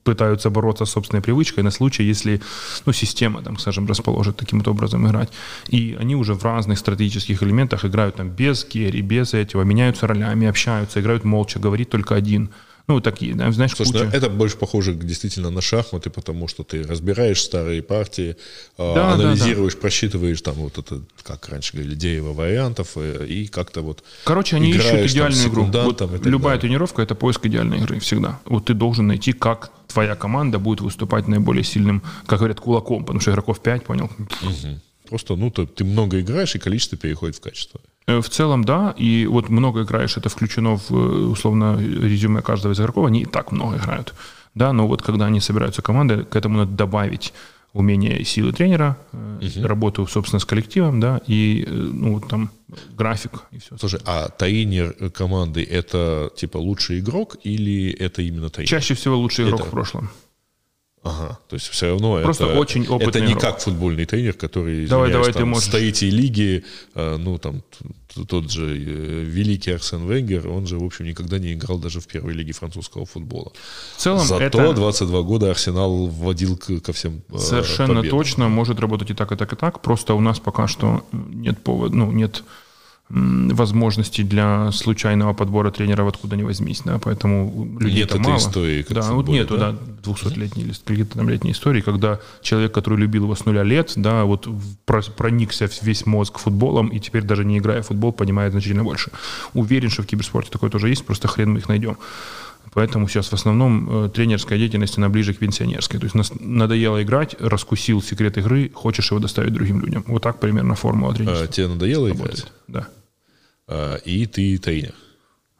[SPEAKER 2] пытаются бороться с собственной привычкой на случай, если, ну, система, там, скажем, расположит таким вот образом играть. И они уже в разных стратегических элементах играют там без керри, без этого, меняются ролями, общаются, играют молча, говорит только один. Ну, такие, да, знаешь,
[SPEAKER 1] Слушай,
[SPEAKER 2] куча.
[SPEAKER 1] ну, это больше похоже действительно на шахматы, потому что ты разбираешь старые партии, а,
[SPEAKER 2] Да, да,
[SPEAKER 1] анализируешь, просчитываешь там вот это, как раньше говорили, дерево вариантов, э, и как-то вот
[SPEAKER 2] Короче, они
[SPEAKER 1] играешь
[SPEAKER 2] ищут
[SPEAKER 1] там
[SPEAKER 2] идеальную игру. Вот
[SPEAKER 1] и так
[SPEAKER 2] любая
[SPEAKER 1] далее.
[SPEAKER 2] тренировка это поиск идеальной игры всегда. Вот ты должен найти, как твоя команда будет выступать наиболее сильным, как говорят, кулаком, потому что игроков 5, понял?
[SPEAKER 1] Просто, ну, ты, ты много играешь, и количество переходит в качество.
[SPEAKER 2] Э, В целом, да, и вот много играешь, это включено в, э, условно, резюме каждого из игроков, они и так много играют, да, но вот когда они собираются командой, к этому надо добавить умение и силы тренера, э, работу, собственно, с коллективом, да, и, ну, вот там график и все.
[SPEAKER 1] Слушай, а тренер команды это типа лучший игрок или это именно тренер?
[SPEAKER 2] Чаще всего лучший игрок
[SPEAKER 1] Это-
[SPEAKER 2] в прошлом.
[SPEAKER 1] Ага, то есть все равно
[SPEAKER 2] Просто
[SPEAKER 1] это,
[SPEAKER 2] очень опытный
[SPEAKER 1] это не
[SPEAKER 2] игрок.
[SPEAKER 1] как футбольный тренер, который
[SPEAKER 2] Давай, давай, ты
[SPEAKER 1] там,
[SPEAKER 2] можешь.
[SPEAKER 1] с третьей лиги, э, ну там тот же э, великий Арсен Венгер, он же в общем никогда не играл даже в первой лиге французского футбола.
[SPEAKER 2] В целом,
[SPEAKER 1] Зато
[SPEAKER 2] это
[SPEAKER 1] 22 года Арсенал вводил к- ко всем э,
[SPEAKER 2] совершенно
[SPEAKER 1] победам.
[SPEAKER 2] точно может работать и так, и так, и так. Просто у нас пока что нет повода, ну, нет м, возможности для случайного подбора тренеров откуда ни возьмись, да, поэтому людей
[SPEAKER 1] Нет этой
[SPEAKER 2] мало.
[SPEAKER 1] истории, как
[SPEAKER 2] да,
[SPEAKER 1] в
[SPEAKER 2] вот
[SPEAKER 1] футболе,
[SPEAKER 2] нету,
[SPEAKER 1] да?
[SPEAKER 2] да, 200-летней или какие-то там летней истории, когда человек, который любил его с нуля лет, да, вот проникся весь мозг футболом и теперь даже не играя в футбол, понимает значительно больше. Уверен, что в киберспорте такое тоже есть, просто хрен мы их найдем. Поэтому сейчас в основном э, тренерская деятельность, она ближе к пенсионерской. То есть нас надоело играть, раскусил секрет игры, хочешь его доставить другим людям. Вот так примерно формула
[SPEAKER 1] Э,
[SPEAKER 2] тренерства
[SPEAKER 1] тебе надоело
[SPEAKER 2] работает.
[SPEAKER 1] играть,
[SPEAKER 2] Да.
[SPEAKER 1] э, и ты тренер.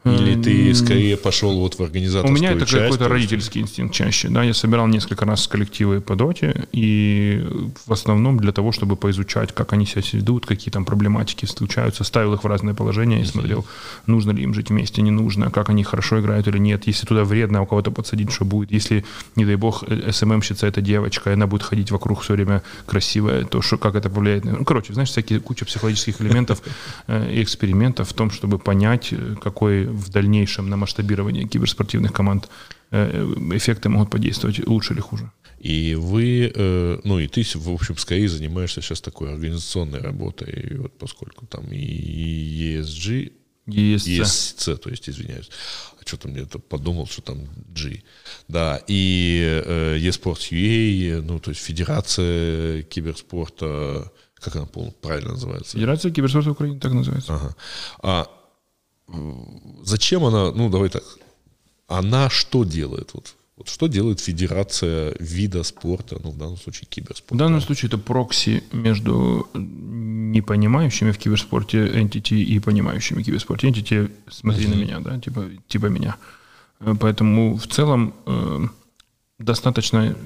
[SPEAKER 1] Или ты скорее пошел вот в организаторскую
[SPEAKER 2] У меня это какой-то родительский инстинкт чаще. Да, я собирал несколько раз коллективы по доте, и в основном для того, чтобы поизучать, как они себя ведут, какие там проблематики случаются, ставил их в разные положения и смотрел, нужно ли им жить вместе, не нужно, как они хорошо играют или нет. Если туда вредно у кого-то подсадить, что будет. Если, не дай бог, э, СММщица это девочка, и она будет ходить вокруг все время красивая, то что, как это повлияет? Ну, короче, знаешь, всякие куча психологических элементов э, и экспериментов в том, чтобы понять, э, какой в дальнейшем на масштабирование киберспортивных команд э, эффекты могут подействовать лучше или хуже.
[SPEAKER 1] И вы, э, ну и ты, в общем, скорее занимаешься сейчас такой организационной работой, вот поскольку там и ESG,
[SPEAKER 2] Есть.
[SPEAKER 1] ESC, то есть, извиняюсь, а что-то мне это подумал, что там G, да, и э, eSports UA, ну, то есть Федерация киберспорта, как она правильно называется?
[SPEAKER 2] Федерация киберспорта Украины так называется.
[SPEAKER 1] Ага. А зачем она, ну давай так, она что делает? Вот, вот что делает Федерация вида спорта, ну в данном случае
[SPEAKER 2] В
[SPEAKER 1] киберспорта?
[SPEAKER 2] данном случае это прокси между не понимающими в киберспорте entity и понимающими в киберспорте. Entity, смотри на меня, да, типа, типа меня. Э, Поэтому в целом э, достаточно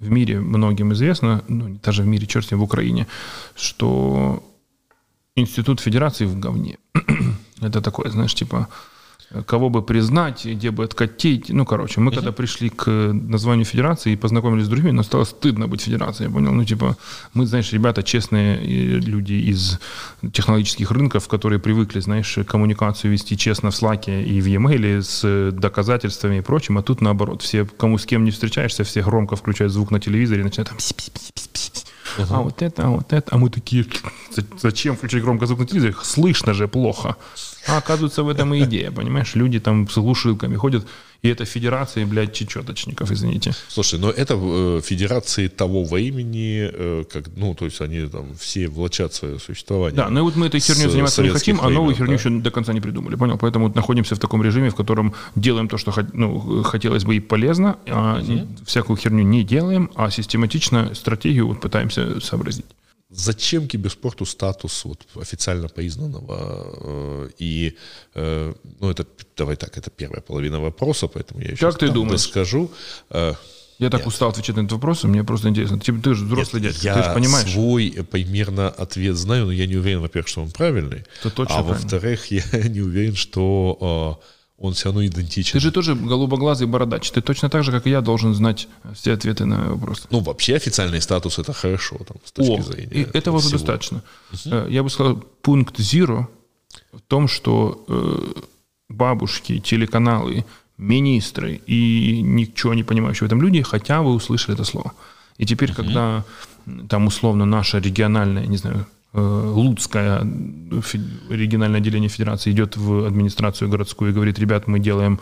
[SPEAKER 2] в мире многим известно, ну, даже в мире, черт с ним, в Украине, что институт федерации в говне. Это такое, знаешь, типа, кого бы признать, где бы откатить. Ну, короче, мы когда пришли к названию федерации и познакомились с другими, нам стало стыдно быть федерацией, я понял? Ну, типа, мы, знаешь, ребята честные э, люди из технологических рынков, которые привыкли, знаешь, коммуникацию вести честно в Slack и в e-mail с доказательствами и прочим, а тут наоборот, все, кому с кем не встречаешься, все громко включают звук на телевизоре и начинают там пись-пись-пись-пись. А вот это, а вот это. А мы такие, «За- зачем включать громко звук на телевизоре? Слышно же плохо. А оказывается, в этом и идея, понимаешь? Люди там с глушилками ходят, и это федерации, блядь, чечеточников, извините.
[SPEAKER 1] Слушай, но это э, федерации того времени, э, как, ну, то есть они там все влачат свое существование.
[SPEAKER 2] Да, ну вот мы этой херней заниматься не хотим, а новую
[SPEAKER 1] времен,
[SPEAKER 2] херню
[SPEAKER 1] да.
[SPEAKER 2] еще до конца не придумали, понял? Поэтому вот находимся в таком режиме, в котором делаем то, что ну, хотелось бы и полезно, а всякую херню не делаем, а систематично стратегию вот пытаемся сообразить.
[SPEAKER 1] Зачем киберспорту статус вот, официально признанного? э, И, э, ну, это, давай так, это первая половина вопроса, поэтому я еще
[SPEAKER 2] Как ты думаешь?
[SPEAKER 1] скажу.
[SPEAKER 2] Я так устал отвечать на этот вопрос, мне просто интересно. Ты, ты же взрослый дядька,
[SPEAKER 1] я
[SPEAKER 2] ты же понимаешь.
[SPEAKER 1] свой э, примерно ответ знаю, но я не уверен, во-первых, что он правильный,
[SPEAKER 2] Это точно
[SPEAKER 1] а во-вторых, я не уверен, что э, он все равно идентичен.
[SPEAKER 2] Ты же тоже голубоглазый бородач. Ты точно так же, как и я, должен знать все ответы на вопросы.
[SPEAKER 1] Ну, вообще официальный статус это хорошо, там, с точки
[SPEAKER 2] О,
[SPEAKER 1] зрения.
[SPEAKER 2] и этого
[SPEAKER 1] всего.
[SPEAKER 2] достаточно. Э, Я бы сказал, пункт zero в том, что э, бабушки, телеканалы, министры и ничего не понимающие в этом люди хотя бы услышали это слово. И теперь, когда м, там условно наша региональная, не знаю, Луцкое фе- региональное отделение федерации идет в администрацию городскую и говорит, ребят, мы делаем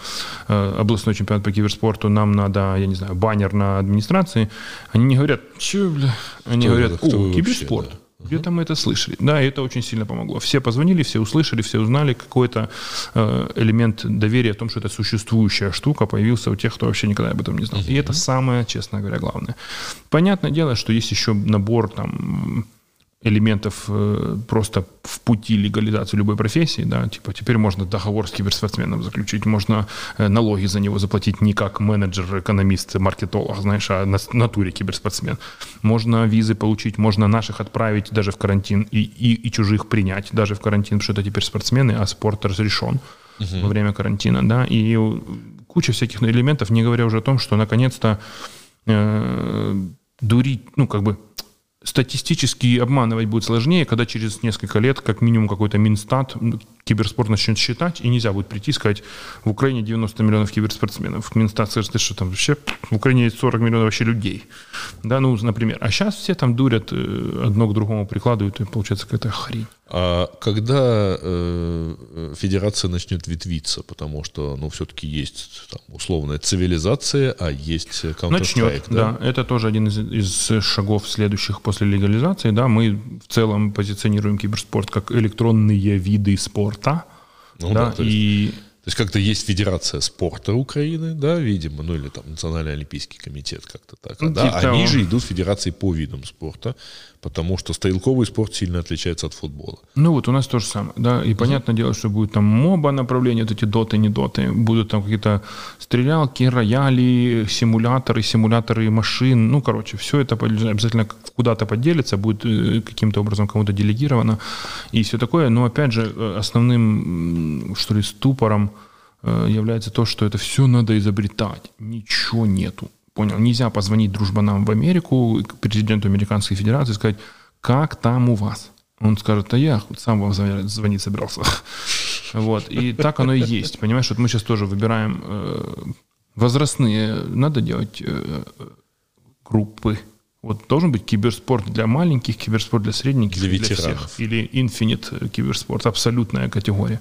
[SPEAKER 2] э, областной чемпионат по киберспорту, нам надо, я не знаю, баннер на администрации. Они не говорят, что, бля? Они
[SPEAKER 1] Кто
[SPEAKER 2] говорят,
[SPEAKER 1] это?
[SPEAKER 2] О,
[SPEAKER 1] вообще,
[SPEAKER 2] киберспорт.
[SPEAKER 1] да.
[SPEAKER 2] Где-то мы это слышали. Да, и это очень сильно помогло. Все позвонили, все услышали, все узнали. Какой-то э, элемент доверия о том, что это существующая штука, появился у тех, кто вообще никогда об этом не знал. И это самое, честно говоря, главное. Понятное дело, что есть еще набор там элементов э, просто в пути легализации любой профессии, да, типа теперь можно договор с киберспортсменом заключить, можно э, налоги за него заплатить не как менеджер, экономист, маркетолог, знаешь, а на натуре киберспортсмен. Можно визы получить, можно наших отправить даже в карантин и, и, и чужих принять даже в карантин, потому что это теперь спортсмены, а спорт разрешен во время карантина, да, и куча всяких элементов, не говоря уже о том, что наконец-то э, дурить, ну, как бы статистически обманывать будет сложнее, когда через несколько лет, как минимум, какой-то Минстат киберспорт начнет считать, и нельзя будет прийти и сказать, в Украине 90 миллионов киберспортсменов. Минстат скажет, что там вообще, в Украине есть 40 миллионов вообще людей. Да, ну, например. А сейчас все там дурят, э, одно к другому прикладывают, и получается какая-то хрень.
[SPEAKER 1] А когда э, федерация начнет ветвиться, потому что, ну, все-таки есть там, условная цивилизация, а есть Counter-Strike,
[SPEAKER 2] Начнет, да? Это тоже один из, из шагов следующих после легализации. Да, мы в целом позиционируем киберспорт как электронные виды спорта.
[SPEAKER 1] Ну
[SPEAKER 2] да,
[SPEAKER 1] да, то есть
[SPEAKER 2] и
[SPEAKER 1] То есть как-то есть Федерация спорта Украины, да, видимо, ну или там Национальный олимпийский комитет как-то так.
[SPEAKER 2] Ну,
[SPEAKER 1] да?
[SPEAKER 2] типа
[SPEAKER 1] Они
[SPEAKER 2] того.
[SPEAKER 1] же идут Федерации по видам спорта, потому что стрелковый спорт сильно отличается от футбола.
[SPEAKER 2] Ну вот у нас то же самое, да, и понятное дело, что будет там моба направления, вот эти доты, не доты, будут там какие-то стрелялки, рояли, симуляторы, симуляторы машин, ну, короче, все это обязательно куда-то поделится, будет э, каким-то образом кому-то делегировано и все такое, но опять же э, основным, что ли, ступором является то, что это все надо изобретать, ничего нету. Понял? Нельзя позвонить дружбанам в Америку, к президенту Американской Федерации сказать, как там у вас? Он скажет, а я сам вам звонить- звонить собирался. Вот. И так оно и есть. Понимаешь, вот мы сейчас тоже выбираем э, возрастные, надо делать э, группы. Вот должен быть киберспорт для маленьких, киберспорт для средненьких,
[SPEAKER 1] Для
[SPEAKER 2] для всех. Или Infinite киберспорт, абсолютная категория.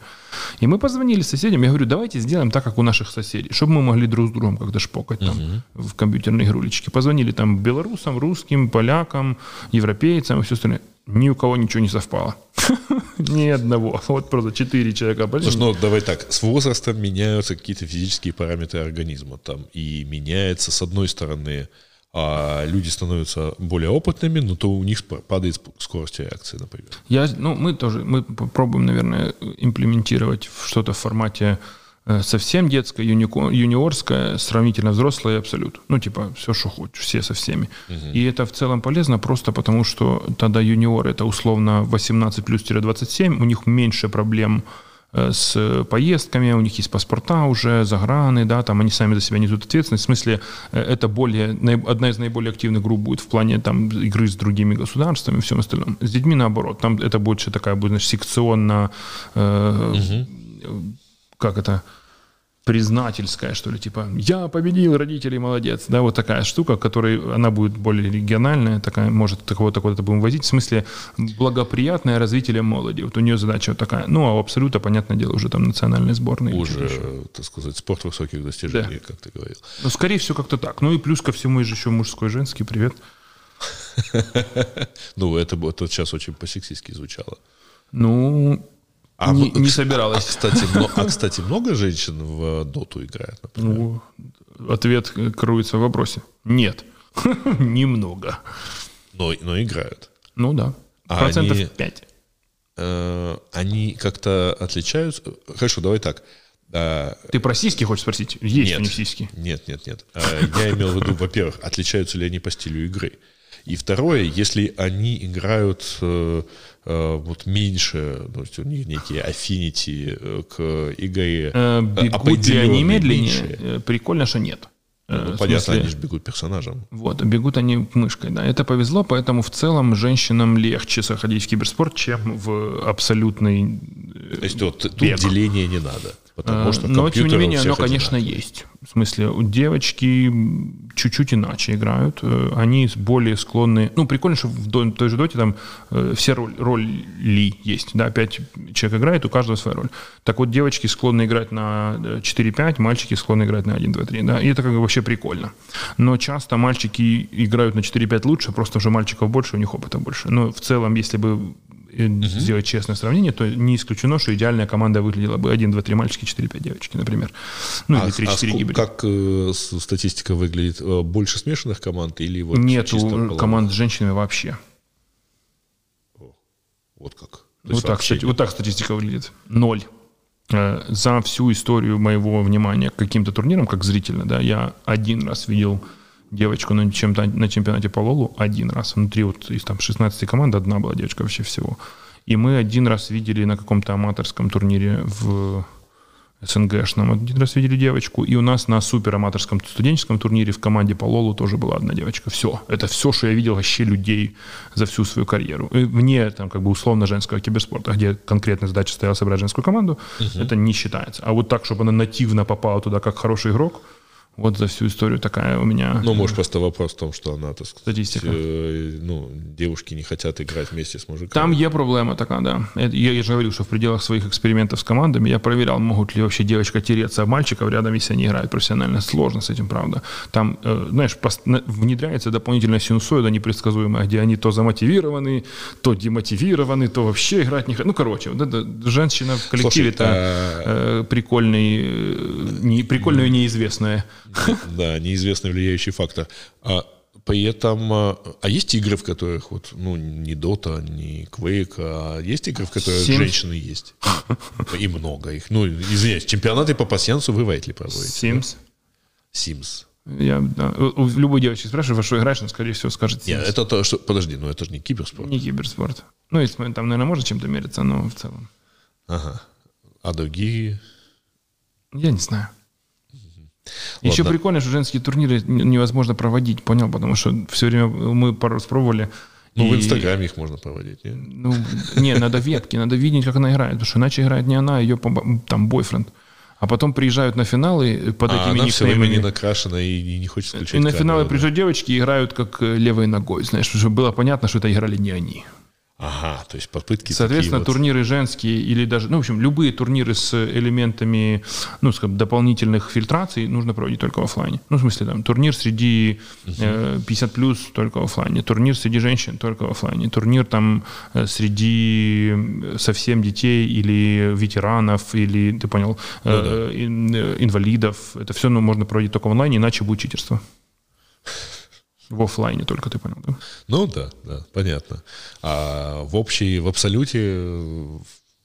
[SPEAKER 2] И мы позвонили соседям, я говорю, давайте сделаем так, как у наших соседей, чтобы мы могли друг с другом как-то шпокать там в компьютерной игрулечке. Позвонили там белорусам, русским, полякам, европейцам и все остальное. Ни у кого ничего не совпало. Ни одного. Вот просто четыре человека.
[SPEAKER 1] Слушай, ну давай так, с возрастом меняются какие-то физические параметры организма там, и меняется, с одной стороны, а, люди становятся более опытными, но то у них падает скорость реакции, например.
[SPEAKER 2] Я, ну, мы тоже, мы попробуем, наверное, имплементировать что-то в формате э, совсем детское, юнико- юниорское, сравнительно взрослое и абсолют. Ну, типа, все, что хочешь, все со всеми. И это в целом полезно просто потому, что тогда юниоры, это условно 18 плюс-27, у них меньше проблем э, с поездками, у них есть паспорта уже, заграны, да, там они сами за себя несут ответственность. В смысле, э, это более, одна из наиболее активных групп будет в плане там игры с другими государствами и всем остальном. С детьми наоборот, там это больше такая будет, значит, секционно, э, как это, признательская, что ли, типа «я победил, родители молодец», да, вот такая штука, которая, она будет более региональная, такая, может, такого такого то будем возить, в смысле благоприятное развитие молоди, вот у нее задача вот такая, ну, а у Абсолюта, понятное дело, уже там что-то еще.
[SPEAKER 1] Уже, так сказать, спорт высоких достижений, как ты говорил.
[SPEAKER 2] Ну, скорее всего, как-то так. Ну, и плюс ко всему есть еще мужской, женский, привет.
[SPEAKER 1] Ну, это, это сейчас очень по-сексистски звучало.
[SPEAKER 2] Ну,
[SPEAKER 1] А
[SPEAKER 2] не,
[SPEAKER 1] вы-
[SPEAKER 2] не
[SPEAKER 1] А,
[SPEAKER 2] собиралась.
[SPEAKER 1] кстати, мно- а, кстати, много женщин в э, доту играет, например?
[SPEAKER 2] Ну, ответ кроется в вопросе. Нет. Немного.
[SPEAKER 1] Но, но играют.
[SPEAKER 2] Ну да.
[SPEAKER 1] А
[SPEAKER 2] Процентов
[SPEAKER 1] они-
[SPEAKER 2] 5.
[SPEAKER 1] Э, Они как-то отличаются? Хорошо, давай так. А,
[SPEAKER 2] Ты про сиськи хочешь спросить? Есть
[SPEAKER 1] Нет.
[SPEAKER 2] у них сиськи.
[SPEAKER 1] Нет, нет, нет. А, Я имел в виду, во-первых, отличаются ли они по стилю игры. И второе, если они играют э, вот меньше, то есть у них некие affinity э, к игре,
[SPEAKER 2] Э,
[SPEAKER 1] э,
[SPEAKER 2] Бегут ли они медленнее?
[SPEAKER 1] меньше.
[SPEAKER 2] Э, Прикольно, что нет. Э,
[SPEAKER 1] Ну, понятно,
[SPEAKER 2] смысле-
[SPEAKER 1] они же бегут персонажем.
[SPEAKER 2] Вот, бегут они мышкой, да. Это повезло, поэтому в целом женщинам легче заходить в киберспорт, чем в абсолютный э,
[SPEAKER 1] То есть вот тут деления не надо. Потому что
[SPEAKER 2] Э, Но, тем не менее, оно, конечно, есть. В смысле, девочки чуть-чуть иначе играют. Э, Они более склонны... Ну, прикольно, что в той же доте там э, все роль- роли есть. Да, пять человек играет, у каждого своя роль. Так вот, девочки склонны играть на э, 4-5, мальчики склонны играть на 1-2-3. Да? И это как бы вообще прикольно. Но часто мальчики играют на 4-5 лучше, просто уже мальчиков больше, у них опыта больше. Но в целом, если бы э, сделать честное сравнение, то не исключено, что идеальная команда выглядела бы 1, 2, 3 мальчики, 4, 5 девочки, например. Ну,
[SPEAKER 1] А,
[SPEAKER 2] или
[SPEAKER 1] а
[SPEAKER 2] 3, 4
[SPEAKER 1] ску-
[SPEAKER 2] гибрида.
[SPEAKER 1] как э, статистика выглядит? Э, Больше смешанных команд или вот половых?
[SPEAKER 2] команд с женщинами вообще.
[SPEAKER 1] Вот как? То
[SPEAKER 2] Вот так, кстати, вот так статистика выглядит. Ноль. Э, За всю историю моего внимания к каким-то турнирам, как зрительно, да, я один раз видел девочку на, чем-то, на чемпионате по Лолу, один раз. Внутри вот из там 16 команд одна была девочка вообще всего. И мы один раз видели на каком-то аматорском турнире в СНГшном, один раз видели девочку, и у нас на супераматорском студенческом турнире в команде по Лолу тоже была одна девочка. Все. Это все, что я видел вообще людей за всю свою карьеру. И Вне там как бы условно женского киберспорта, где конкретная задача стояла собрать женскую команду, это не считается. А вот так, чтобы она нативно попала туда как хороший игрок, Вот за всю историю такая у меня...
[SPEAKER 1] Ну, может, просто вопрос в том, что она, так сказать,
[SPEAKER 2] Статистика.
[SPEAKER 1] э, ну, девушки не хотят играть вместе с мужиками.
[SPEAKER 2] Там є проблема такая, да. Я, я же говорил, что в пределах своих экспериментов с командами я проверял, могут ли вообще девочка тереться об мальчиков рядом, если они играют профессионально. Сложно с этим, правда. Там, э, знаешь, внедряется дополнительная синусоида непредсказуемая, где они то замотивированы, то демотивированы, то вообще играть не хотят. Ну, короче, вот это женщина в коллективе это
[SPEAKER 1] Слушай,
[SPEAKER 2] э, прикольный, э, не, прикольное и неизвестное.
[SPEAKER 1] Да, неизвестный влияющий фактор. А при этом, а а есть игры, в которых вот, ну, не Dota, не Quake, а есть игры, в которых
[SPEAKER 2] Sims.
[SPEAKER 1] женщины есть? И много их. Ну, извиняюсь, чемпионаты по пассиансу вы вряд ли проводите.
[SPEAKER 2] Sims.
[SPEAKER 1] Sims.
[SPEAKER 2] Я, да. Любой девочки спрашиваю, во что играешь, она, скорее всего, скажет Sims.
[SPEAKER 1] Нет, это то, что... Подожди, ну это же не киберспорт.
[SPEAKER 2] Не киберспорт. Ну, если там, наверное, можно чем-то мериться, но в целом.
[SPEAKER 1] Ага. А другие...
[SPEAKER 2] Я не знаю. Еще
[SPEAKER 1] Ладно.
[SPEAKER 2] прикольно, что женские турниры невозможно проводить, понял? Потому что все время мы пару раз пробовали.
[SPEAKER 1] Ну, в
[SPEAKER 2] и-
[SPEAKER 1] Инстаграме их можно проводить, нет?
[SPEAKER 2] Ну, не, надо ветки, надо видеть, как она играет. Потому что иначе играет не она, а ее там бойфренд. А потом приезжают на финалы под
[SPEAKER 1] А
[SPEAKER 2] этими
[SPEAKER 1] она все время не накрашена и, не хочет включать
[SPEAKER 2] И на
[SPEAKER 1] камеру,
[SPEAKER 2] финалы
[SPEAKER 1] да.
[SPEAKER 2] приезжают девочки и играют как э, левой ногой, знаешь, чтобы было понятно, что это играли не они.
[SPEAKER 1] Ага, то есть попытки
[SPEAKER 2] Соответственно,
[SPEAKER 1] вот.
[SPEAKER 2] турниры женские или даже, ну, в общем, любые турниры с элементами, ну, скажем, дополнительных фильтраций нужно проводить только в оффлайне. Ну, в смысле, там, турнир среди э, 50 плюс только в оффлайне, турнир среди женщин только в оффлайне, турнир там э, среди э, совсем детей или ветеранов, или, ты понял, э, ин- э, инвалидов. Это все ну, можно проводить только в онлайне, иначе будет читерство. В оффлайне только, ты понял, да?
[SPEAKER 1] Ну да, да, понятно. А в общей, в абсолюте, э,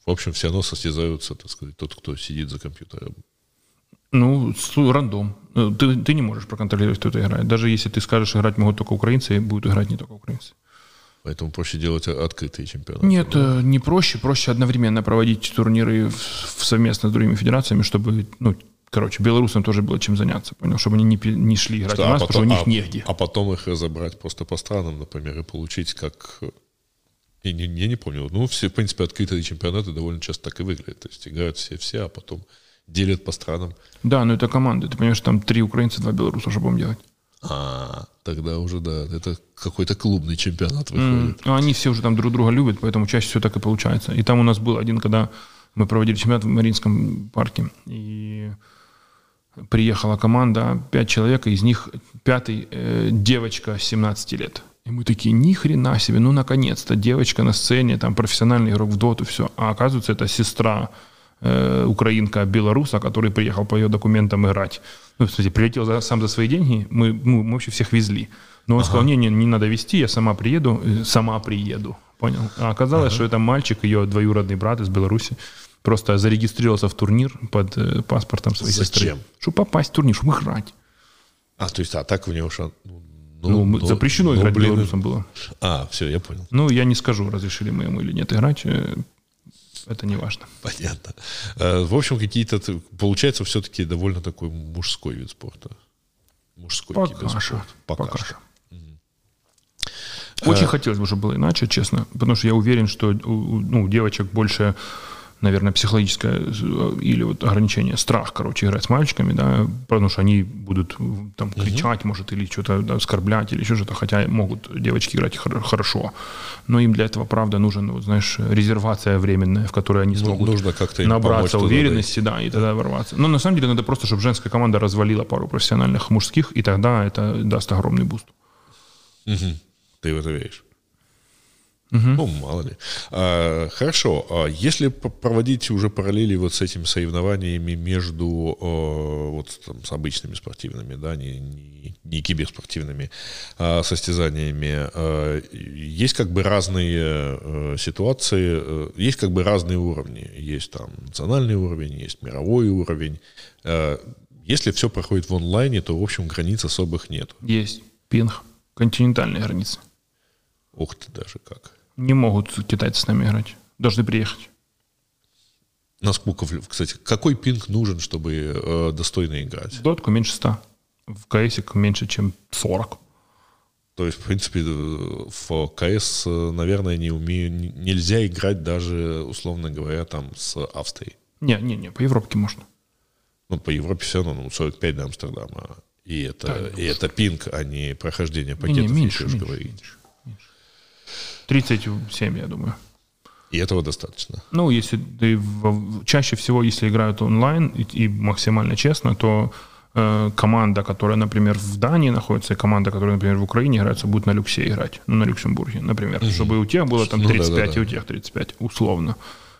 [SPEAKER 1] в общем, все равно состязаются, так сказать, тот, кто сидит за компьютером.
[SPEAKER 2] Ну, рандом. Ну, Ты, ты не можешь проконтролировать, кто это играет. Даже если ты скажешь, играть могут только украинцы, будут играть не только украинцы.
[SPEAKER 1] Поэтому проще делать открытые чемпионаты.
[SPEAKER 2] Нет, э, не проще. Проще одновременно проводить турниры в- в- совместно с другими федерациями, чтобы, ну, короче, белорусам тоже было чем заняться, понял? Чтобы они не, не шли играть
[SPEAKER 1] Что,
[SPEAKER 2] у нас, потому что у них
[SPEAKER 1] а-
[SPEAKER 2] негде.
[SPEAKER 1] а потом их разобрать просто по странам, например, и получить как... Я не, я не помню. Ну, все, в принципе, открытые чемпионаты довольно часто так и выглядят. То есть играют все-все, а потом делят по странам.
[SPEAKER 2] Да, но это команды. Ты понимаешь, там три украинца, два белоруса, что будем делать?
[SPEAKER 1] А, тогда уже, да, это какой-то клубный чемпионат выходит.
[SPEAKER 2] а Они все уже там друг друга любят, поэтому чаще всего так и получается. И там у нас был один, когда мы проводили чемпионат в Мариинском парке, и приехала команда, пять человек, из них пятый э, девочка 17 лет. И мы такие, ни хрена себе, ну наконец-то девочка на сцене, там профессиональный игрок в доту, все. А оказывается, это сестра э, украинка белоруса, который приехал по ее документам играть. Ну, кстати, прилетел за- сам за свои деньги, мы, ну, мы вообще всех везли. Но он сказал, не, не, не надо везти, я сама приеду, э, сама приеду. Понял? А оказалось, что это мальчик, ее двоюродный брат из Беларуси, просто зарегистрировался в турнир под э, паспортом своей сестры.
[SPEAKER 1] Зачем?
[SPEAKER 2] Чтобы попасть в турнир, чтобы играть.
[SPEAKER 1] А, то есть, а так в него шан... Ну,
[SPEAKER 2] Ну, мы-
[SPEAKER 1] ну,
[SPEAKER 2] запрещено
[SPEAKER 1] ну,
[SPEAKER 2] играть
[SPEAKER 1] блин.
[SPEAKER 2] белорусам было.
[SPEAKER 1] А, все, я понял.
[SPEAKER 2] Ну, я не скажу, разрешили мы ему или нет играть. э, Это не важно.
[SPEAKER 1] Понятно. Э, В общем, какие-то... Получается, все-таки довольно такой мужской вид спорта. Мужской киберспорт.
[SPEAKER 2] что.
[SPEAKER 1] Пока,
[SPEAKER 2] Пока
[SPEAKER 1] что.
[SPEAKER 2] что. Очень хотелось бы, чтобы было иначе, честно. Потому что я уверен, что у, у- ну, у девочек больше, наверное, психологическое э, или вот ограничение, страх, короче, играть с мальчиками, да, потому что они будут э, там кричать, может, или что-то да, оскорблять, или еще что-то, хотя могут девочки играть хор- хорошо. Но им для этого, правда, нужен, вот, знаешь, резервация временная, в которой они смогут
[SPEAKER 1] нужно как-то помочь
[SPEAKER 2] набраться
[SPEAKER 1] туда
[SPEAKER 2] уверенности, да, и тогда ворваться. Но на самом деле надо просто, чтобы женская команда развалила пару профессиональных мужских, и тогда это даст огромный буст.
[SPEAKER 1] Мгм. Ты в это веришь? Ну, мало ли. А, хорошо. А если проводить уже параллели вот с этими соревнованиями между э, вот там, с обычными спортивными, да, не, не, не киберспортивными а, состязаниями, э, есть как бы разные э, ситуации, э, есть как бы разные уровни. Есть там национальный уровень, есть мировой уровень. Э, Если все проходит в онлайне, то, в общем, границ особых нет.
[SPEAKER 2] Есть пинг, континентальные границы.
[SPEAKER 1] Ух ты, даже как.
[SPEAKER 2] Не могут китайцы с нами играть. Должны приехать.
[SPEAKER 1] Насколько, кстати, какой пинг нужен, чтобы э, достойно играть?
[SPEAKER 2] В дотку меньше 100. В КСик меньше, чем 40.
[SPEAKER 1] То есть, в принципе, э, в КС, э, наверное, не умею, не- нельзя играть даже, условно говоря, там с Австрией.
[SPEAKER 2] Не, не, не, по Европке можно.
[SPEAKER 1] Ну, по Европе все равно ну, 45 до Амстердама. И это,
[SPEAKER 2] Так,
[SPEAKER 1] и это пинг, а не прохождение
[SPEAKER 2] Не,
[SPEAKER 1] пакетов.
[SPEAKER 2] не, меньше,
[SPEAKER 1] ж
[SPEAKER 2] меньше,
[SPEAKER 1] говорить.
[SPEAKER 2] меньше, меньше. 37, я думаю.
[SPEAKER 1] И этого достаточно.
[SPEAKER 2] Ну, если ты чаще всего, если играют онлайн и, и максимально честно, то э, команда, которая, например, в Дании находится, и команда, которая, например, в Украине играется, будет на люксе играть, ну, на Люксембурге, например, чтобы у тех было там
[SPEAKER 1] Ну да,
[SPEAKER 2] 35
[SPEAKER 1] да, да.
[SPEAKER 2] и у тех 35, условно.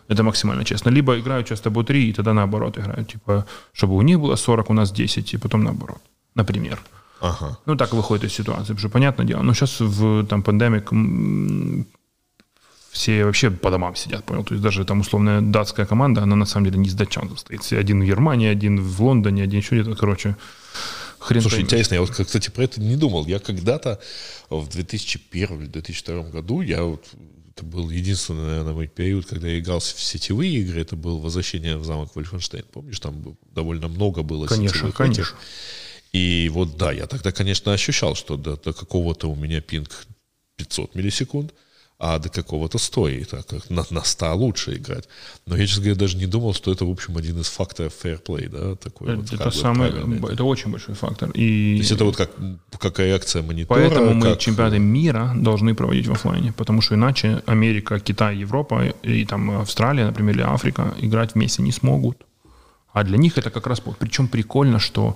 [SPEAKER 2] Это максимально честно. Либо играют часто по 3, и тогда наоборот играют. Типа, чтобы у них было 40, у нас 10, и потом наоборот. Например.
[SPEAKER 1] Ага.
[SPEAKER 2] Ну, так выходит из ситуации, потому что, понятное дело, но сейчас в там пандемик все вообще по домам сидят, понял? То есть даже там условная датская команда, она на самом деле не из датчан состоит. Один в Германии, один в Лондоне, один еще где-то, короче, хрен
[SPEAKER 1] Слушай,
[SPEAKER 2] поймешь.
[SPEAKER 1] интересно, я вот, кстати, про это не думал. Я когда-то в 2001 или 2002 году, я вот, это был единственный, наверное, мой период, когда я играл в сетевые игры, это было «Возвращение в замок Вольфенштейн». Помнишь, там довольно много было
[SPEAKER 2] Конечно,
[SPEAKER 1] сетевых
[SPEAKER 2] конечно.
[SPEAKER 1] этих. И вот да, я тогда, конечно, ощущал, что до, до какого-то у меня пинг 500 миллисекунд, а до какого-то 100, и так как на, на 100 лучше играть. Но я, честно говоря, даже не думал, что это, в общем, один из факторов fair play, да, такой вот,
[SPEAKER 2] Это,
[SPEAKER 1] как бы
[SPEAKER 2] самый,
[SPEAKER 1] правильный.
[SPEAKER 2] это очень большой фактор. И
[SPEAKER 1] То есть это вот как, как реакция монитора.
[SPEAKER 2] Поэтому мы
[SPEAKER 1] как-
[SPEAKER 2] чемпионаты мира должны проводить в офлайне, потому что иначе Америка, Китай, Европа и там Австралия, например, или Африка играть вместе не смогут. А для них это как раз... Причем прикольно, что...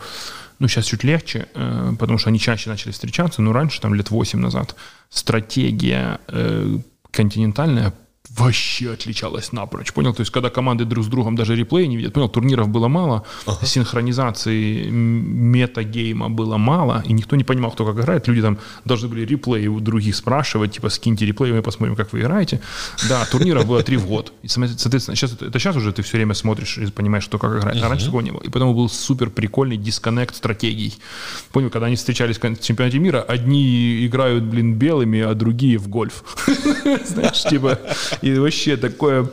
[SPEAKER 2] Ну, сейчас чуть легче, э, потому что они чаще начали встречаться, но раньше, там, лет 8 назад, стратегия э, континентальная вообще отличалась напрочь. Понял? То есть, когда команды друг с другом даже реплей не видят, понял, турниров было мало, синхронизации м- метагейма было мало, и никто не понимал, кто как играет. Люди там должны были реплеи у других спрашивать, типа, скиньте реплей, мы посмотрим, как вы играете. Да, турниров было три в год. И, соответственно, сейчас, это, сейчас уже ты все время смотришь и понимаешь, кто как играет. А раньше такого не было. И поэтому был супер прикольный дисконнект стратегий. Понял, когда они встречались в чемпионате мира, одни играют, блин, белыми, а другие в гольф. Знаешь, типа, и вообще такое...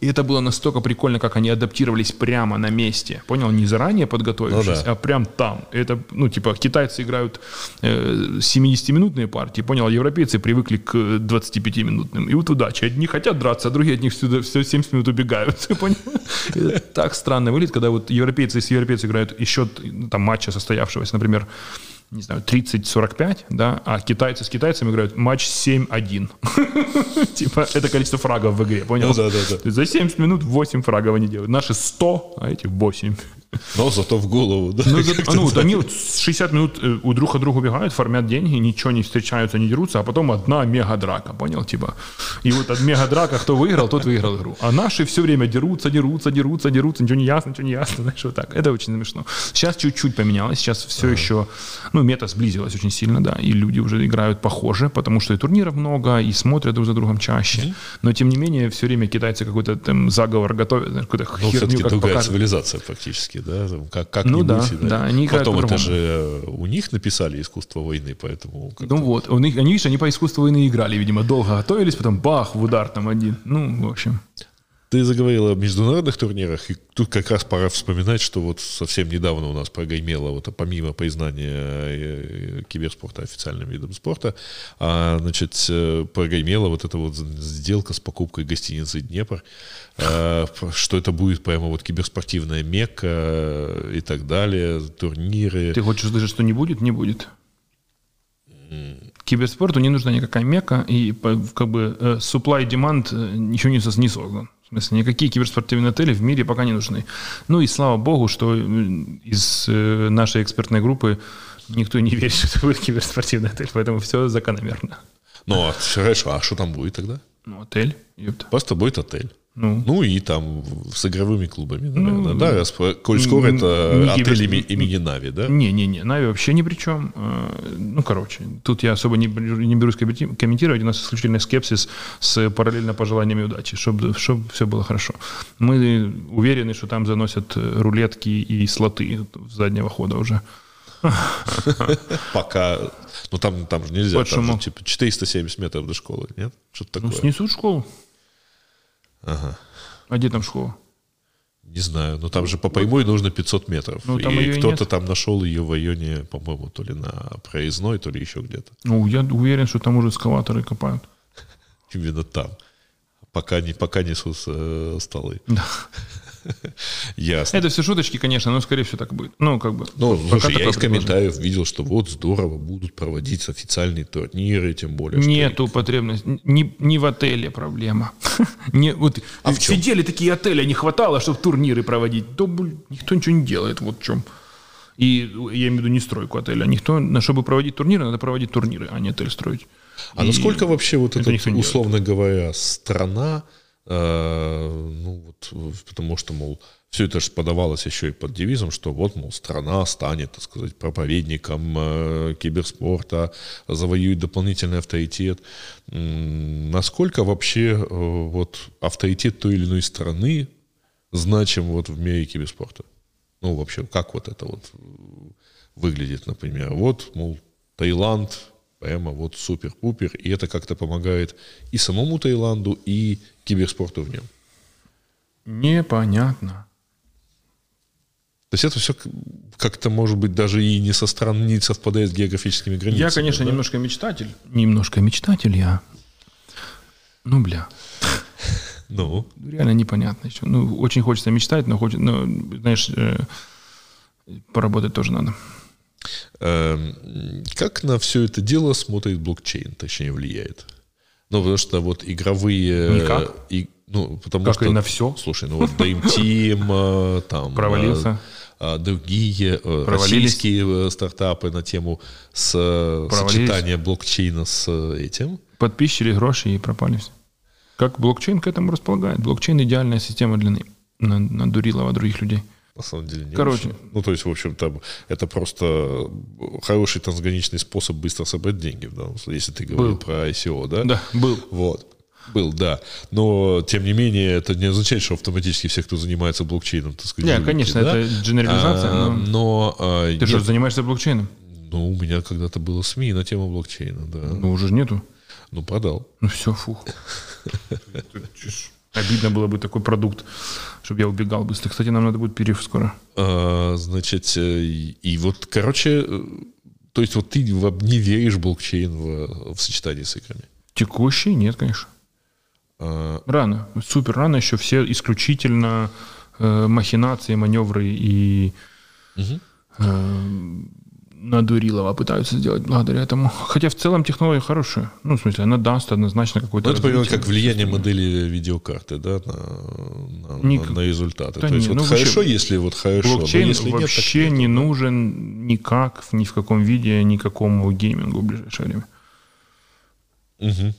[SPEAKER 2] И это было настолько прикольно, как они адаптировались прямо на месте. Понял? Не заранее подготовившись,
[SPEAKER 1] Ну да.
[SPEAKER 2] а прям там. Это, ну, типа, китайцы играют э, 70-минутные партии, понял? Европейцы привыкли к 25-минутным. И вот удача. Одни хотят драться, а другие от них всегда, все 70 минут убегают. Понял? Так странно выглядит, когда вот европейцы с европейцы играют еще там матча состоявшегося, например, не знаю, 30-45, да, а китайцы с китайцами играют матч 7-1. Типа, это количество фрагов в игре, понял?
[SPEAKER 1] Ну да, да, да.
[SPEAKER 2] За 70 минут 8 фрагов они делают. Наши 100, а эти 8.
[SPEAKER 1] Но зато в голову, да.
[SPEAKER 2] Ну, за- ну, они вот 60 минут у друг от друга убегают, формят деньги, ничего не встречаются, не дерутся, а потом одна мега-драка, понял, типа. И вот от мега-драка кто выиграл, тот выиграл игру. А наши все время дерутся, дерутся, дерутся, дерутся, ничего не ясно, ничего не ясно, знаешь, вот так. Это очень смешно. Сейчас чуть-чуть поменялось, сейчас все еще, ну, мета сблизилась очень сильно, да, и люди уже играют похоже, потому что и турниров много, и смотрят друг за другом чаще. Но, тем не менее, все время китайцы какой-то там заговор готовят, какую-то
[SPEAKER 1] Ну,
[SPEAKER 2] херню как
[SPEAKER 1] другая
[SPEAKER 2] покажут.
[SPEAKER 1] цивилизация фактически, да, там как, как
[SPEAKER 2] Ну да, да, они
[SPEAKER 1] Потом это же у них написали искусство войны, поэтому
[SPEAKER 2] Ну вот, у них, они, видишь, они по искусству войны играли, видимо, долго готовились, потом бах, в удар там один. Ну, в общем.
[SPEAKER 1] Ты заговорил о международных турнирах, и тут как раз пора вспоминать, что вот совсем недавно у нас прогремело, вот помимо признания э, киберспорта официальным видом спорта, а, значит, э, прогремела вот эта вот сделка с покупкой гостиницы «Днепр», а, что это будет прямо вот киберспортивная мекка э, и так далее, турниры.
[SPEAKER 2] Ты хочешь услышать, что не будет? Не будет. Киберспорту не нужна никакая мека, и как бы э, supply demand э, ничего не, сос- не создан. В смысле, никакие киберспортивные отели в мире пока не нужны. Ну и слава богу, что из э, нашей экспертной группы никто не верит, что это будет киберспортивный отель, поэтому все закономерно.
[SPEAKER 1] Ну, а, хорошо, а что там будет тогда?
[SPEAKER 2] Ну, отель, ёпта.
[SPEAKER 1] Просто будет отель.
[SPEAKER 2] Ну,
[SPEAKER 1] Ну и там с игровыми клубами, наверное, да, раз, коль скоро это
[SPEAKER 2] не
[SPEAKER 1] отель
[SPEAKER 2] киберс-
[SPEAKER 1] ими- имени Нави, да?
[SPEAKER 2] Не-не-не, Нави вообще ни при чем. Э, Ну, короче, тут я особо не, не берусь комменти- комментировать. У нас исключительно скепсис с параллельно пожеланиями удачи, чтобы все было хорошо. Мы уверены, что там заносят рулетки и слоты с заднего хода уже.
[SPEAKER 1] Пока, ну там, там же нельзя, там же типа 470 метров до школы, нет? Что-то
[SPEAKER 2] Ну,
[SPEAKER 1] такое.
[SPEAKER 2] снесут школу.
[SPEAKER 1] Ага.
[SPEAKER 2] А где там школа?
[SPEAKER 1] Не знаю, но там же по прямой нужно 500 метров.
[SPEAKER 2] Ну, там
[SPEAKER 1] и кто-то там нашел ее в районе, по-моему, то ли на проездной, то ли еще где-то.
[SPEAKER 2] Ну, я уверен, что там уже эскалаторы копают.
[SPEAKER 1] Именно там. Пока не, пока несут э, столы.
[SPEAKER 2] Да.
[SPEAKER 1] Ясно.
[SPEAKER 2] Это все шуточки, конечно, но скорее всего так будет. Ну, как бы.
[SPEAKER 1] Ну, слушай, я из комментариев видел, что вот здорово будут проводить официальные турниры, тем более.
[SPEAKER 2] Нету потребности. Не, не в отеле проблема. Не, вот
[SPEAKER 1] А в чем?
[SPEAKER 2] сидели такие отели, не хватало, чтобы турниры проводить. То, блин, никто ничего не делает, вот в чем. И я имею в виду не стройку отеля. Никто, чтобы проводить турниры, надо проводить турниры, а не отель строить.
[SPEAKER 1] А
[SPEAKER 2] И
[SPEAKER 1] насколько вообще вот
[SPEAKER 2] это
[SPEAKER 1] эта,
[SPEAKER 2] не делает.
[SPEAKER 1] условно говоря, страна, ну вот, э, потому что, мол, все это же подавалось еще и под девизом, что вот, мол, страна станет, так сказать, проповедником э, киберспорта, завоюет дополнительный авторитет. Насколько вообще э, вот авторитет той или иной страны значим вот в мире киберспорта? Ну, вообще, как вот это вот э, выглядит, например? Вот, мол, Таиланд прямо вот супер-пупер, и это как-то помогает и самому Таиланду, и киберспорту в нем.
[SPEAKER 2] Непонятно.
[SPEAKER 1] То есть это все как-то, может быть, даже и не со стран, не совпадает с географическими границами.
[SPEAKER 2] Я, конечно,
[SPEAKER 1] да?
[SPEAKER 2] немножко мечтатель. Немножко мечтатель я. Ну, бля.
[SPEAKER 1] Ну,
[SPEAKER 2] Реально непонятно еще. Ну, очень хочется мечтать, но хочет, но, знаешь, э, поработать тоже надо.
[SPEAKER 1] Эм, как на все это дело смотрит блокчейн, точнее, влияет? Ну, потому что вот игровые...
[SPEAKER 2] Никак.
[SPEAKER 1] И, ну, потому
[SPEAKER 2] Как
[SPEAKER 1] что...
[SPEAKER 2] и на всё.
[SPEAKER 1] Слушай, ну вот Dream Team, э, там...
[SPEAKER 2] Провалился.
[SPEAKER 1] э, э, Другие э,
[SPEAKER 2] Провалились.
[SPEAKER 1] российские э, стартапы на тему с э, сочетания блокчейна с э, этим.
[SPEAKER 2] Подписчили гроши и пропали все. Как блокчейн к этому располагает? Блокчейн идеальная система для на- на- надурилова других людей.
[SPEAKER 1] На самом деле не
[SPEAKER 2] Короче.
[SPEAKER 1] очень. Ну, то есть, в общем, там это просто хороший трансграничный способ быстро собрать деньги, в данном случае, если ты говорил
[SPEAKER 2] Был.
[SPEAKER 1] про ICO, да?
[SPEAKER 2] Да, был.
[SPEAKER 1] Вот. Был, да. Но, тем не менее, это не означает, что автоматически все, кто занимается блокчейном, так сказать,
[SPEAKER 2] Не,
[SPEAKER 1] живут,
[SPEAKER 2] конечно,
[SPEAKER 1] да?
[SPEAKER 2] это генерализация,
[SPEAKER 1] А,
[SPEAKER 2] но-
[SPEAKER 1] но... а,
[SPEAKER 2] Ты что,
[SPEAKER 1] нет,
[SPEAKER 2] занимаешься блокчейном?
[SPEAKER 1] Ну, у меня когда-то было СМИ на тему блокчейна, да.
[SPEAKER 2] Ну, уже нету.
[SPEAKER 1] Ну, продал.
[SPEAKER 2] Ну все, фух. Обидно было бы такой продукт, чтобы я убегал быстро. Кстати, нам надо будет перерыв скоро.
[SPEAKER 1] А, значит, э, и, и вот, короче, э, то есть вот ты не веришь блокчейн в, в сочетании с играми?
[SPEAKER 2] Текущий? Нет, конечно.
[SPEAKER 1] А,
[SPEAKER 2] Рано. Супер рано еще все исключительно э, махинации, маневры и
[SPEAKER 1] Мгм.
[SPEAKER 2] э, надурилова пытаются сделать благодаря этому. Хотя в целом технология хорошая. Ну, в смысле, она даст однозначно какой-то
[SPEAKER 1] Ну, это примерно как влияние модели видеокарты, да, на, на,
[SPEAKER 2] Ник-
[SPEAKER 1] на- результаты.
[SPEAKER 2] Да
[SPEAKER 1] То есть
[SPEAKER 2] не,
[SPEAKER 1] вот
[SPEAKER 2] ну,
[SPEAKER 1] хорошо,
[SPEAKER 2] вообще,
[SPEAKER 1] если вот хорошо, но
[SPEAKER 2] Блокчейн
[SPEAKER 1] если нет, так
[SPEAKER 2] вообще
[SPEAKER 1] нет.
[SPEAKER 2] не нужен никак, ни в каком виде, никакому геймингу в ближайшее время.
[SPEAKER 1] Мгм.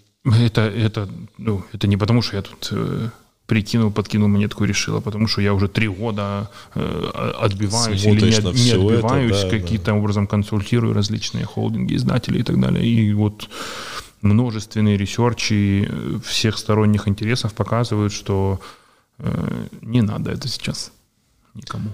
[SPEAKER 2] Это, это, ну, это не потому, что я тут э, прикинул, подкинул монетку и решил, а потому что я уже три года э, отбиваюсь или
[SPEAKER 1] Смотришь
[SPEAKER 2] не,
[SPEAKER 1] на
[SPEAKER 2] не
[SPEAKER 1] всё это,
[SPEAKER 2] отбиваюсь,
[SPEAKER 1] да,
[SPEAKER 2] каким-то образом консультирую различные холдинги, издатели и так далее. И вот множественные ресерчи э, всех сторонних интересов показывают, что э, не надо это сейчас никому.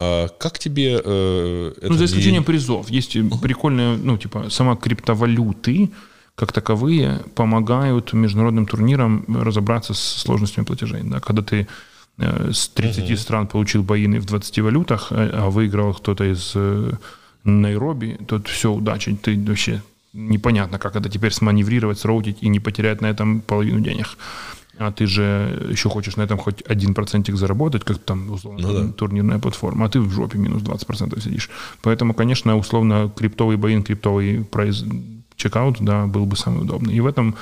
[SPEAKER 1] А как тебе э, это
[SPEAKER 2] Ну, за
[SPEAKER 1] не-
[SPEAKER 2] исключением призов. Есть прикольные, ну, типа, сама криптовалюты, как таковые, помогают международным турнирам разобраться с сложностями платежей. Да? Когда ты э, с 30 стран получил боины в 20 валютах, а а выиграл кто-то из э, Найроби, то все, удачи. Ты вообще непонятно, как это теперь сманеврировать, сроутить и не потерять на этом половину денег. А ты же еще хочешь на этом хоть один процентик заработать, как там, условно,
[SPEAKER 1] Ну да.
[SPEAKER 2] турнирная платформа, а ты в жопе минус 20% сидишь. Поэтому, конечно, условно, криптовый боин, криптовый прайс чекаут, да, был бы самый удобный. И в этом,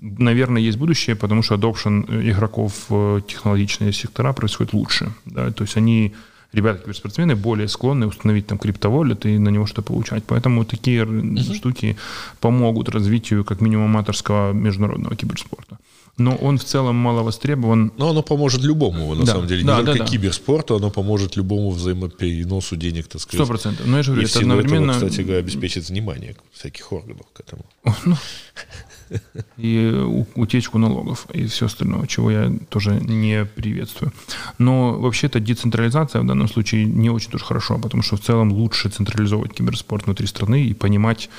[SPEAKER 2] наверное, есть будущее, потому что adoption э, игроков в технологичные сектора происходит лучше. Да? То есть они, ребята, киберспортсмены, более склонны установить там криптовалют и на него что-то получать. Поэтому такие р- штуки помогут развитию как минимум аматорского международного киберспорта. Но он в целом мало востребован.
[SPEAKER 1] Но оно поможет любому, на
[SPEAKER 2] Да.
[SPEAKER 1] самом деле.
[SPEAKER 2] Да,
[SPEAKER 1] не
[SPEAKER 2] да,
[SPEAKER 1] только
[SPEAKER 2] да.
[SPEAKER 1] киберспорту, оно поможет любому взаимопереносу денег, так сказать.
[SPEAKER 2] Сто процентов. Но я же говорю,
[SPEAKER 1] И
[SPEAKER 2] это одновременно...
[SPEAKER 1] этого, кстати говоря, обеспечит внимание всяких органов к этому.
[SPEAKER 2] И утечку налогов и все остальное, чего я тоже не приветствую. Но вообще-то децентрализация в данном случае не очень тоже хорошо, потому что в целом лучше централизовывать киберспорт внутри страны и понимать,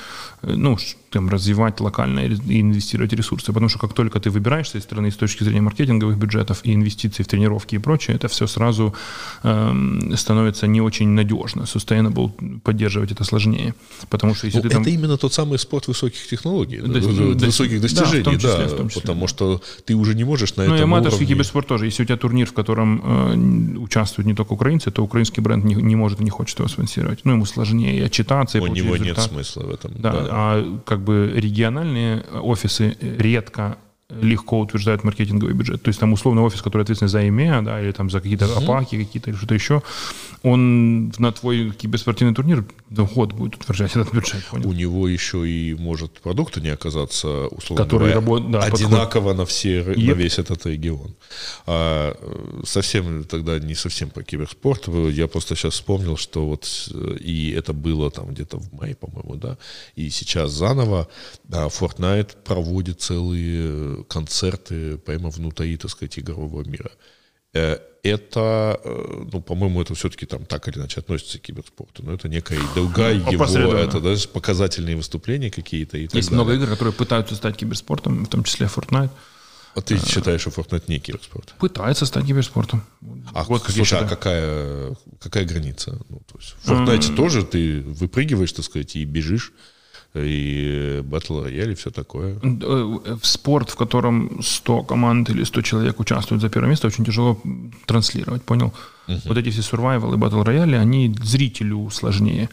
[SPEAKER 2] э, ну, там, развивать локально и инвестировать ресурсы. Потому что как только ты выбираешь с этой стороны, с точки зрения маркетинговых бюджетов и инвестиций в тренировки и прочее, это все сразу э, становится не очень надежно. Sustainable поддерживать это сложнее. Потому что если
[SPEAKER 1] ну,
[SPEAKER 2] ты там...
[SPEAKER 1] Это именно тот самый спорт высоких технологий, До... высоких достижений, да, числе, да, числе, потому что ты уже не можешь на ну, этом
[SPEAKER 2] Ну и уровне... киберспорт тоже. Если у тебя турнир, в котором э, участвуют не только украинцы, то украинский бренд не, не может и не хочет его спонсировать. Ну, ему сложнее отчитаться.
[SPEAKER 1] У него результат. нет смысла в этом.
[SPEAKER 2] Да, да, а как бы региональные офисы редко легко утверждают маркетинговый бюджет. То есть там условно офис, который ответственный за ИМЕА, да, или там за какие-то uh-huh. опаки какие-то или что-то еще, он на твой киберспортивный турнир год будет утверждать этот бюджет.
[SPEAKER 1] Понял? У него еще и может продукта не оказаться, условно Который говоря, работ... да, одинаково на, все, yep. на весь этот регион. А э, совсем тогда не совсем по киберспорту. Я просто сейчас вспомнил, что вот э, и это было там где-то в мае, по-моему, да, и сейчас заново да, Fortnite проводит целые концерты прямо внутри, так сказать, игрового мира. Э, это, э, ну, по-моему, это все-таки там так или иначе относится к киберспорту, но это некая другая его, это даже показательные выступления какие-то и
[SPEAKER 2] так Есть далее. много игр, которые пытаются стать киберспортом, в том числе Fortnite.
[SPEAKER 1] А ты считаешь, что Fortnite не киберспорт?
[SPEAKER 2] Пытается стать киберспортом.
[SPEAKER 1] А, вот слушай, а какая, какая граница? Ну, то есть в Fortnite mm. тоже ты выпрыгиваешь, так сказать, и бежишь и батл рояль и все такое.
[SPEAKER 2] Э, в спорт, в котором 100 команд или 100 человек участвуют за первое место, очень тяжело транслировать, понял? Uh-huh. Вот эти все survival и батл рояли, они зрителю сложнее.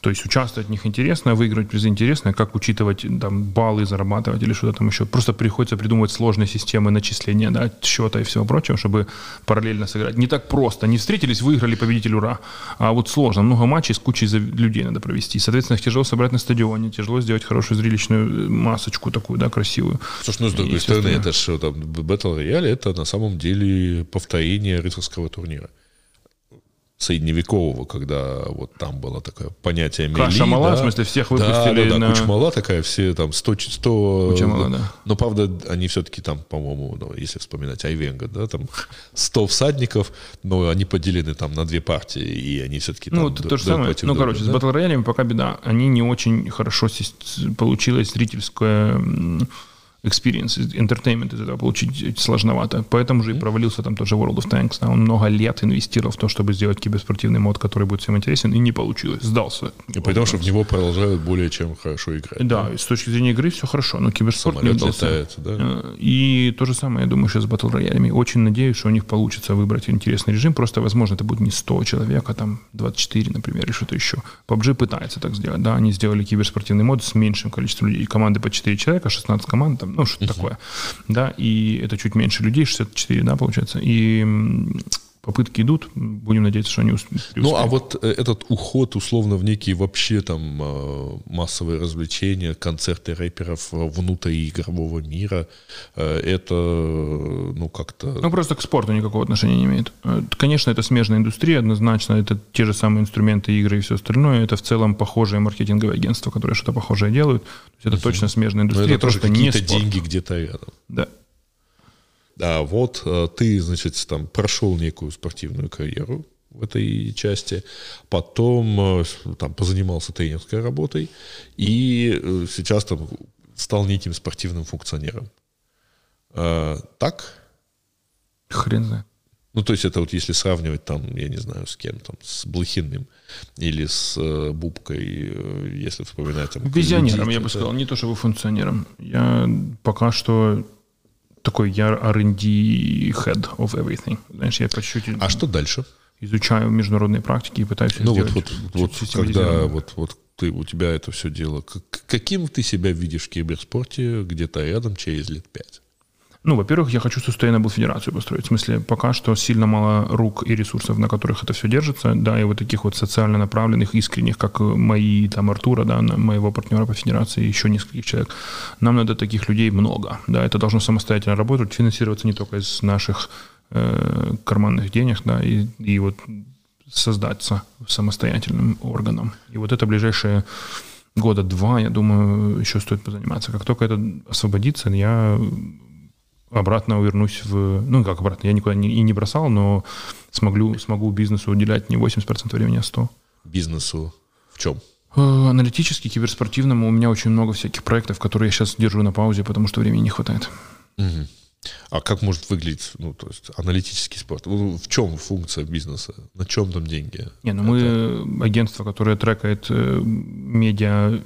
[SPEAKER 2] То есть участвовать в них интересно, выигрывать призы интересно, как учитывать там, баллы зарабатывать или что-то там еще. Просто приходится придумывать сложные системы начисления да, счета и всего прочего, чтобы параллельно сыграть. Не так просто. Не встретились, выиграли, победитель, ура. А вот сложно. Много матчей с кучей людей надо провести. Соответственно, их тяжело собрать на стадионе, тяжело сделать хорошую зрелищную э, масочку такую, да, красивую.
[SPEAKER 1] Слушай, ну, с другой и, стороны, это же там Battle Royale, это на самом деле повторение рыцарского турнира средневекового, когда вот там было такое понятие мели.
[SPEAKER 2] Каша мала, да? в смысле, всех выпустили
[SPEAKER 1] да, да, да,
[SPEAKER 2] на...
[SPEAKER 1] куча мала такая, все там 100... 100
[SPEAKER 2] куча мала, да.
[SPEAKER 1] Но, правда, они все-таки там, по-моему, ну, если вспоминать Айвенга, да, там 100 всадников, но они поделены там на две партии, и они все-таки
[SPEAKER 2] Ну, это то же самое. Ну, друга, короче, да? с батл роялями пока беда. Они не очень хорошо получилось зрительское experience, entertainment из этого получить сложновато. Поэтому же и провалился там тоже World of Tanks. Да? Он много лет инвестировал в то, чтобы сделать киберспортивный мод, который будет всем интересен, и не получилось. Сдался.
[SPEAKER 1] И потому что в него продолжают более чем хорошо играть.
[SPEAKER 2] Да, да? с точки зрения игры все хорошо, но киберспорт Самолет не удался. Летает, да? Э, и то же самое, я думаю, сейчас с батл роялями. Очень надеюсь, что у них получится выбрать интересный режим. Просто, возможно, это будет не 100 человек, а там 24, например, или что-то еще. PUBG пытается так сделать. Да, они сделали киберспортивный мод с меньшим количеством людей. Команды по 4 человека, 16 команд, там, ну, что uh-huh. такое. Да, и это чуть меньше людей, 64, да, получается. И попытки идут, будем надеяться, что они успеют.
[SPEAKER 1] Ну, а вот э, этот уход, условно, в некие вообще там э, массовые развлечения, концерты рэперов внутри игрового мира, э, это, ну, как-то...
[SPEAKER 2] Ну, просто к спорту никакого отношения не имеет. Конечно, это смежная индустрия, однозначно, это те же самые инструменты игры и все остальное, это в целом похожие маркетинговые агентства, которые что-то похожее делают. То есть это uh точно смежная индустрия, Но
[SPEAKER 1] это тоже какие-то деньги где-то рядом.
[SPEAKER 2] Да.
[SPEAKER 1] А вот э, ты, значит, там прошел некую спортивную карьеру в этой части, потом э, там позанимался тренерской работой и э, сейчас там стал неким спортивным функционером. Так?
[SPEAKER 2] Хрен знает.
[SPEAKER 1] Ну, то есть это вот если сравнивать там, я не знаю, с кем там, с Блохиным или с э, Бубкой, если вспоминать там...
[SPEAKER 2] Визионером, я бы сказал, не то чтобы функционером. Я пока что такой я R&D head of everything. Знаешь, я по чуть-чуть...
[SPEAKER 1] А что дальше?
[SPEAKER 2] Изучаю международные практики и пытаюсь
[SPEAKER 1] ну, сделать. Вот, вот, вот когда вот, вот ты, у тебя это все дело, каким ты себя видишь в киберспорте где-то рядом через лет пять?
[SPEAKER 2] Ну, во-первых, я хочу sustainable федерацию построить. В смысле, пока что сильно мало рук и ресурсов, на которых это все держится. Да, и вот таких вот социально направленных, искренних, как мои, там, Артура, да, моего партнера по федерации, еще нескольких человек. Нам надо таких людей много. Да, это должно самостоятельно работать, финансироваться не только из наших э, карманных денег, да, и, и вот создаться самостоятельным органом. И вот это ближайшие года два, я думаю, еще стоит позаниматься. Как только это освободится, я обратно вернусь в... Ну, как обратно, я никуда не, и не бросал, но смогу, смогу бизнесу уделять не 80% времени, а 100%.
[SPEAKER 1] Бизнесу в чем?
[SPEAKER 2] Э, аналитически, киберспортивному. У меня очень много всяких проектов, которые я сейчас держу на паузе, потому что времени не хватает.
[SPEAKER 1] Угу. А как может выглядеть, ну, то есть, аналитический спорт? Ну, в чем функция бизнеса? На чем там деньги?
[SPEAKER 2] Не, ну Это... мы агентство, которое трекает э, медиа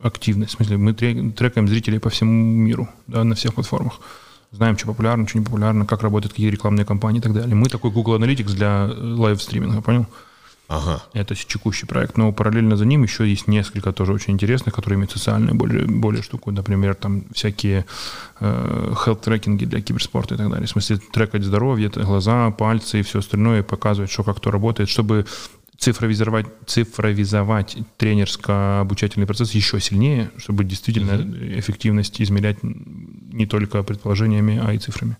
[SPEAKER 2] активность. В смысле, мы трекаем зрителей по всему миру, да, на всех платформах. Знаем, что популярно, что не популярно, как работают какие рекламные кампании и так далее. Мы такой Google Analytics для live-стриминга, понял?
[SPEAKER 1] Ага.
[SPEAKER 2] Это текущий проект. Но параллельно за ним еще есть несколько тоже очень интересных, которые имеют социальную более, более штуку. Например, там всякие э, health-tracking и для киберспорта и так далее. В смысле, трекать здоровье, глаза, пальцы и все остальное, и показывать, что как кто работает, чтобы цифровизовать, цифровизовать тренерско-обучательный процесс еще сильнее, чтобы действительно mm-hmm. эффективность измерять не только предположениями, а и цифрами.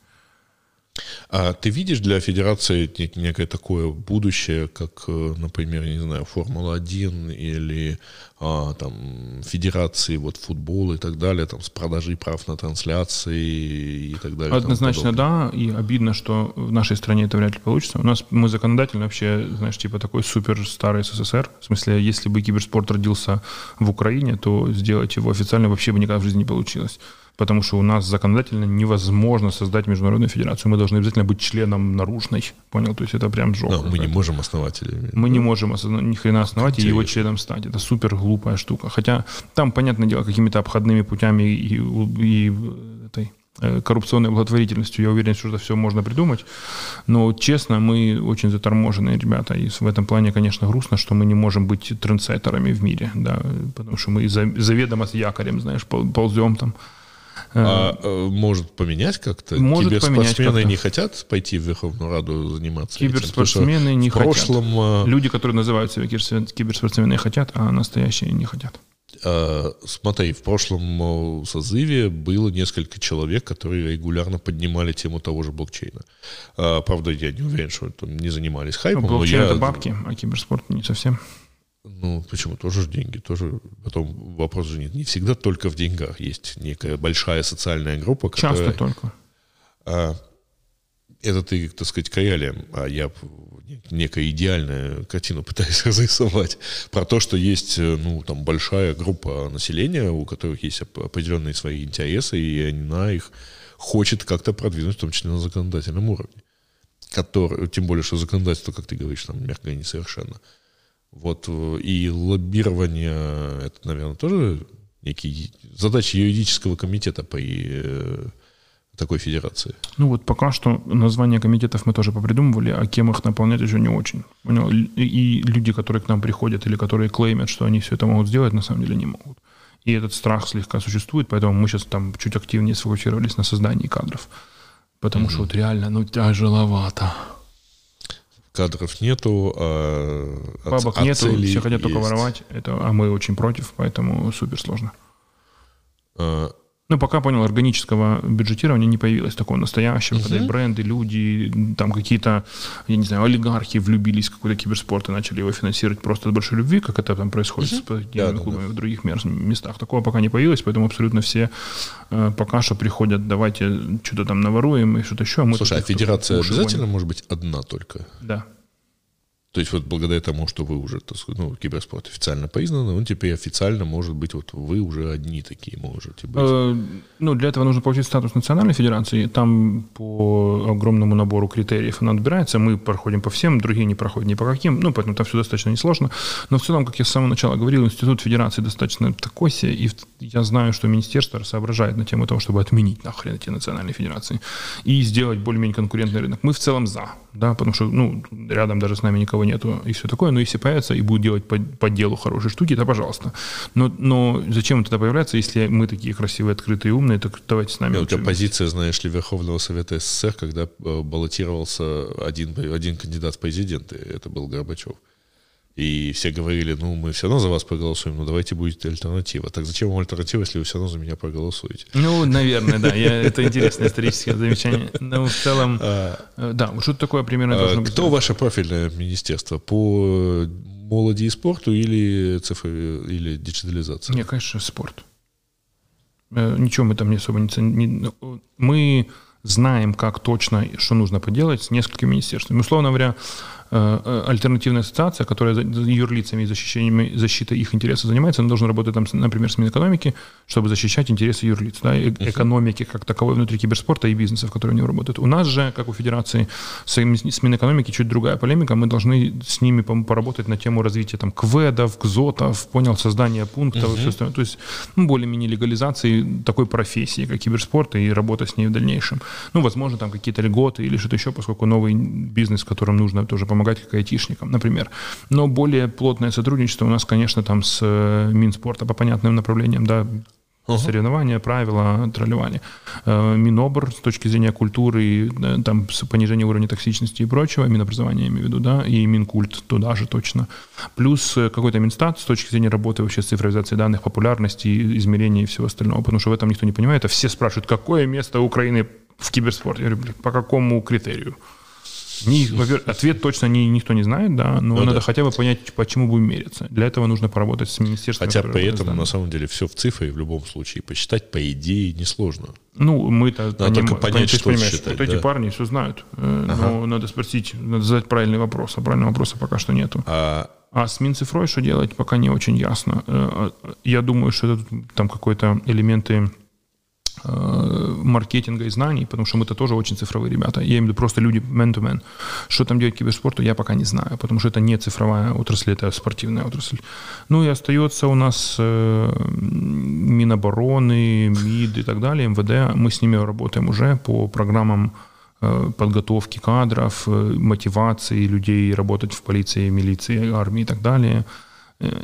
[SPEAKER 1] А ты видишь для федерации некое такое будущее, как, э, например, не знаю, Формула-1 или а, там федерации вот футбола и так далее, там с продажей прав на трансляции и так далее?
[SPEAKER 2] Однозначно да, и обидно, что в нашей стране это вряд ли получится. У нас мы законодательно вообще, знаешь, типа такой супер старый СССР. В смысле, если бы киберспорт родился в Украине, то сделать его официально вообще бы никогда в жизни не получилось потому что у нас законодательно невозможно создать международную федерацию. Мы должны обязательно быть членом наружной. Понял? То есть это прям жопа.
[SPEAKER 1] Но мы не можем основателями.
[SPEAKER 2] Мы не можем ни хрена основать Интересно. и его членом стать. Это супер глупая штука. Хотя там, понятное дело, какими-то обходными путями и, и этой э, коррупционной благотворительностью, я уверен, что это все можно придумать. Но, честно, мы очень заторможенные ребята. И в этом плане, конечно, грустно, что мы не можем быть трендсеттерами в мире. Да, потому что мы заведомо с якорем, знаешь, ползем там.
[SPEAKER 1] А, э, может поменять как-то? Может Киберспортсмены поменять не хотят пойти в Верховную Раду заниматься
[SPEAKER 2] Киберспортсмены этим? не
[SPEAKER 1] в прошлом...
[SPEAKER 2] хотят. Э, Люди, которые называют себя киберспортсменами, хотят, а настоящие не хотят.
[SPEAKER 1] А, смотри, в прошлом э, созыве было несколько человек, которые регулярно поднимали тему того же блокчейна. А, правда, я не уверен, что там не занимались хайпом.
[SPEAKER 2] Блокчейн
[SPEAKER 1] но
[SPEAKER 2] я... это бабки, а киберспорт не совсем.
[SPEAKER 1] Ну, почему? Тоже же деньги. Тоже потом вопрос же не, не всегда только в деньгах. Есть некая большая социальная группа,
[SPEAKER 2] которая... Часто только.
[SPEAKER 1] А, это ты, так сказать, каялием, а я некая идеальная картину пытаюсь разрисовать про то, что есть, ну, там, большая группа населения, у которых есть определенные свои интересы, и она их хочет как-то продвинуть, в том числе на законодательном уровне. Который, тем более, что законодательство, как ты говоришь, там, мягко несовершенно. Вот, э, и лоббирование, это, наверное, тоже некие задачи юридического комитета по э, такой федерации.
[SPEAKER 2] Ну вот пока что названия комитетов мы тоже попридумывали, а кем их наполнять еще не очень. Понял? И люди, которые к нам приходят или которые клеймят, что они все это могут сделать, на самом деле не могут. И этот страх слегка существует, поэтому мы сейчас там чуть активнее сфокусировались на создании кадров. Потому mm-hmm. что вот реально, ну, тяжеловато
[SPEAKER 1] кадров нету, а,
[SPEAKER 2] Бабок а нету, все хотят есть. только воровать, это, а мы очень против, поэтому супер сложно. А, ну, пока понял, органического бюджетирования не появилось такого настоящего, uh-huh. когда и бренды, люди, там какие-то, я не знаю, олигархи влюбились в какой-то киберспорт и начали его финансировать просто от большой любви, как это там происходит uh-huh. с спортивными да, клубами да, да. в других местах. Такого пока не появилось, поэтому абсолютно все э, пока что приходят, давайте что-то там наворуем и что-то еще. А
[SPEAKER 1] мы Слушай, а федерация обязательно гоним. может быть одна только?
[SPEAKER 2] Да.
[SPEAKER 1] То есть вот благодаря тому, что вы уже, так сказать, ну, киберспорт официально признан, он теперь официально может быть, вот вы уже одни такие можете быть. Э,
[SPEAKER 2] ну, для этого нужно получить статус национальной федерации. Там по огромному набору критериев она отбирается. Мы проходим по всем, другие не проходят ни по каким. Ну, поэтому там все достаточно несложно. Но в целом, как я с самого начала говорил, институт федерации достаточно такой себе. И я знаю, что министерство соображает на тему того, чтобы отменить нахрен эти национальные федерации и сделать более-менее конкурентный рынок. Мы в целом за, да, потому что, ну, рядом даже с нами никого нету и все такое, но если появится и будет делать по, по делу хорошие штуки, то пожалуйста. Но, но зачем это появляться, если мы такие красивые, открытые, умные, так давайте с нами.
[SPEAKER 1] Это позиция, знаешь ли, Верховного Совета СССР, когда э, баллотировался один, один кандидат в президенты, это был Горбачев. И все говорили, ну, мы все равно за вас проголосуем, но давайте будет альтернатива. Так зачем вам альтернатива, если вы все равно за меня проголосуете?
[SPEAKER 2] Ну, наверное, да. Я, это интересное историческое замечание. Но в целом, а, э, да, что такое примерно должно
[SPEAKER 1] быть. Кто ваше профильное министерство? По молоди и спорту или цифре, или диджитализации?
[SPEAKER 2] Нет, конечно, спорт. Э, ничего мы там не особо не... Ну, мы знаем, как точно, что нужно поделать с несколькими министерствами. Условно говоря, альтернативная ассоциация, которая юрлицами и защищением, защитой их интересов занимается, она должна работать, там, например, с Минэкономики, чтобы защищать интересы юрлиц, да, экономики как таковой внутри киберспорта и бизнесов, которые у него работают. У нас же, как у Федерации, с, с Минэкономики чуть другая полемика, мы должны с ними поработать на тему развития там КВЭДов, КЗОТов, понял, создания пунктов uh-huh. и все остальное. То есть ну, более-менее легализации такой профессии, как киберспорт, и работа с ней в дальнейшем. Ну, возможно, там какие-то льготы или что-то еще, поскольку новый бизнес, которым нужно тоже помогать, как айтишникам, например. Но более плотное сотрудничество у нас, конечно, там с э, Минспорта по понятным направлениям, да, uh соревнования, правила, тролливания. Э, Минобр с точки зрения культуры, там понижение уровня токсичности и прочего, Минобразование я имею в виду, да, и Минкульт туда же точно. Плюс э, какой-то Минстат с точки зрения работы вообще с цифровизацией данных, популярности, измерений и всего остального, потому что в этом никто не понимает, а все спрашивают, какое место Украины в киберспорте? Я говорю, по какому критерию? Не, ответ точно не, никто не знает, да, но ну, надо да. хотя бы понять, почему будем мериться. Для этого нужно поработать с министерством.
[SPEAKER 1] Хотя поэтому на самом деле все в цифре в любом случае. Посчитать, по идее, несложно.
[SPEAKER 2] Ну, мы-то надо поним... только понять, что понимаешь, считать, вот да? эти парни все знают. Э, ага. Но надо спросить, надо задать правильный вопрос, а правильного вопроса пока что нету. А а с Минцифрой что делать, пока не очень ясно. Э, я думаю, что это там какой-то элементы маркетинга и знаний, потому что мы-то тоже очень цифровые ребята. Я имею в виду просто люди man-to-man. Что там делать киберспорту, я пока не знаю, потому что это не цифровая отрасль, это спортивная отрасль. Ну и остается у нас э, Минобороны, МИД и так далее, МВД. Мы с ними работаем уже по программам э, подготовки кадров, мотивации людей работать в полиции, милиции, армии и так далее –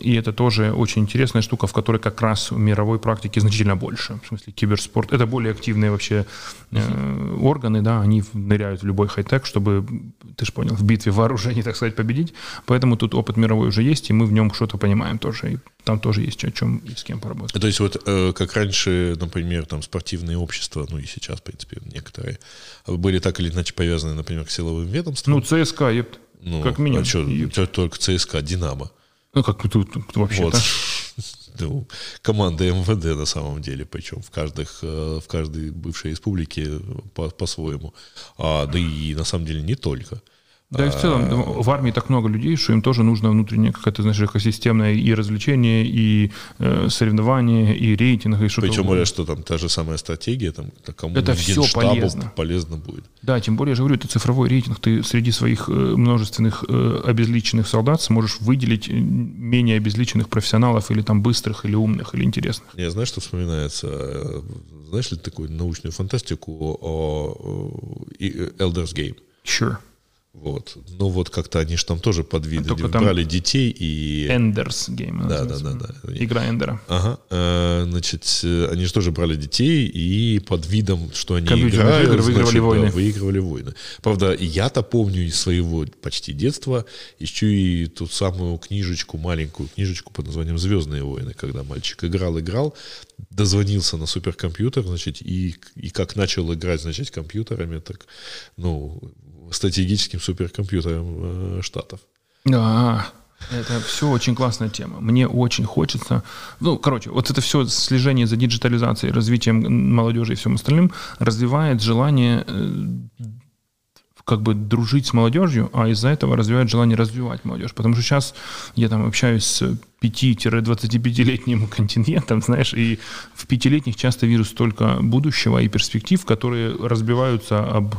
[SPEAKER 2] и это тоже очень интересная штука, в которой как раз в мировой практике значительно больше. В смысле, киберспорт. Это более активные вообще э, органы, да, они ныряют в любой хай-тек, чтобы, ты же понял, в битве вооружений, так сказать, победить. Поэтому тут опыт мировой уже есть, и мы в нем что-то понимаем тоже. И там тоже есть о чем и с кем поработать.
[SPEAKER 1] То есть вот э, как раньше, например, там спортивные общества, ну и сейчас, в принципе, некоторые, были так или иначе повязаны, например, к силовым ведомствам.
[SPEAKER 2] Ну, ЦСКА, епт. Ну, как минимум. А
[SPEAKER 1] что, только ЦСКА, Динамо.
[SPEAKER 2] Ну, как тут, тут вообще-то. Вот.
[SPEAKER 1] Ну, команда МВД на самом деле, причем в, каждых, э, в каждой бывшей республике по- по-своему. А, да и на самом деле не только.
[SPEAKER 2] Да, и в целом в армии так много людей, что им тоже нужно внутренняя какая-то, знаешь, экосистемная и развлечение, и э, соревнования, и рейтинг, и что-то.
[SPEAKER 1] Причем более, что там та же самая стратегия, там, кому
[SPEAKER 2] это все полезно.
[SPEAKER 1] полезно будет.
[SPEAKER 2] Да, тем более, я же говорю, это цифровой рейтинг. Ты среди своих э, множественных э, обезличенных солдат сможешь выделить э, менее обезличенных профессионалов или там быстрых, или умных, или интересных.
[SPEAKER 1] Я знаю, что вспоминается, знаешь ли такую научную фантастику о Elders Game?
[SPEAKER 2] Sure.
[SPEAKER 1] Вот. Ну вот как-то они же там тоже под виды брали детей и...
[SPEAKER 2] Эндерс гейм.
[SPEAKER 1] Да, да, да, да.
[SPEAKER 2] Игра Эндера.
[SPEAKER 1] Ага. Э, значит, они же тоже брали детей и под видом, что они играют,
[SPEAKER 2] игры выигрывали значит, войны.
[SPEAKER 1] Да, выигрывали войны. Правда, я-то помню из своего почти детства еще и ту самую книжечку, маленькую книжечку под названием «Звездные войны», когда мальчик играл, играл, дозвонился на суперкомпьютер, значит, и, и как начал играть, значит, компьютерами, так, ну, стратегическим суперкомпьютером э, Штатов.
[SPEAKER 2] Да, это все очень классная тема. Мне очень хочется... Ну, короче, вот это все слежение за диджитализацией, развитием молодежи и всем остальным развивает желание э, как бы дружить с молодежью, а из-за этого развивает желание развивать молодежь. Потому что сейчас я там общаюсь с 5-25-летним контингентом, знаешь, и в пятилетних часто вижу столько будущего и перспектив, которые разбиваются об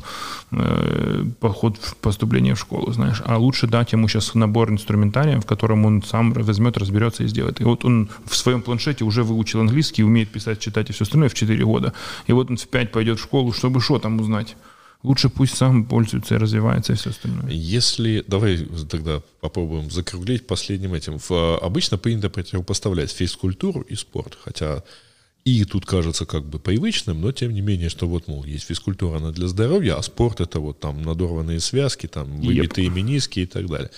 [SPEAKER 2] э, поход в поступление в школу, знаешь. А лучше дать ему сейчас набор инструментария, в котором он сам возьмет, разберется и сделает. И вот он в своем планшете уже выучил английский, умеет писать, читать и все остальное в 4 года. И вот он в 5 пойдет в школу, чтобы что там узнать лучше пусть сам пользуется и развивается и все остальное.
[SPEAKER 1] Если, давай тогда попробуем закруглить последним этим. В, обычно принято противопоставлять физкультуру и спорт, хотя и тут кажется как бы привычным, но тем не менее, что вот, мол, есть физкультура, она для здоровья, а спорт это вот там надорванные связки, там выбитые yep. мениски и так далее.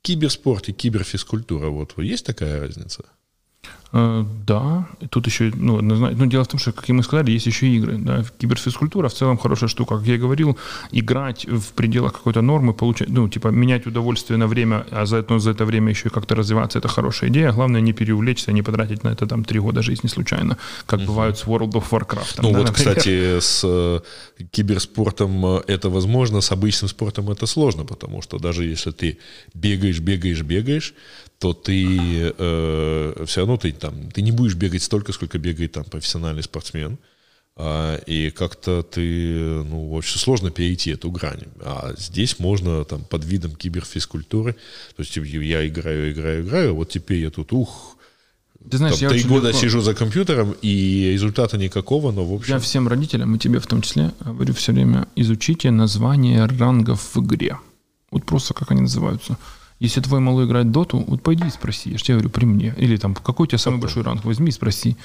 [SPEAKER 1] Киберспорт и киберфизкультура, вот есть такая разница?
[SPEAKER 2] Э, да, тут еще, ну, ну, дело в том, что, как и мы сказали, есть еще игры. Да. Киберфизкультура в целом хорошая штука. Как я говорил, играть в пределах какой-то нормы, получать, ну, типа, менять удовольствие на время, а за это, за это время еще и как-то развиваться, это хорошая идея. Главное не переувлечься, не потратить на это там три года жизни случайно, как угу. бывает с World of Warcraft.
[SPEAKER 1] ну, да, вот, например. кстати, с э, киберспортом э, это возможно, с обычным спортом это сложно, потому что даже если ты бегаешь, бегаешь, бегаешь, то ты э, все равно ты там ты не будешь бегать столько, сколько бегает там профессиональный спортсмен. А, и как-то ты, ну, очень сложно перейти эту грань. А здесь можно там под видом киберфизкультуры, то есть я играю, играю, играю, вот теперь я тут, ух, ты знаешь, там, я три года легко... сижу за компьютером, и результата никакого, но в общем...
[SPEAKER 2] Я всем родителям, и тебе в том числе, говорю все время, изучите название рангов в игре. Вот просто как они называются. Если твой малой играет доту, вот пойди и спроси. Я же тебе говорю, при мне. Или там, какой у тебя самый большой ранг? Возьми и спроси.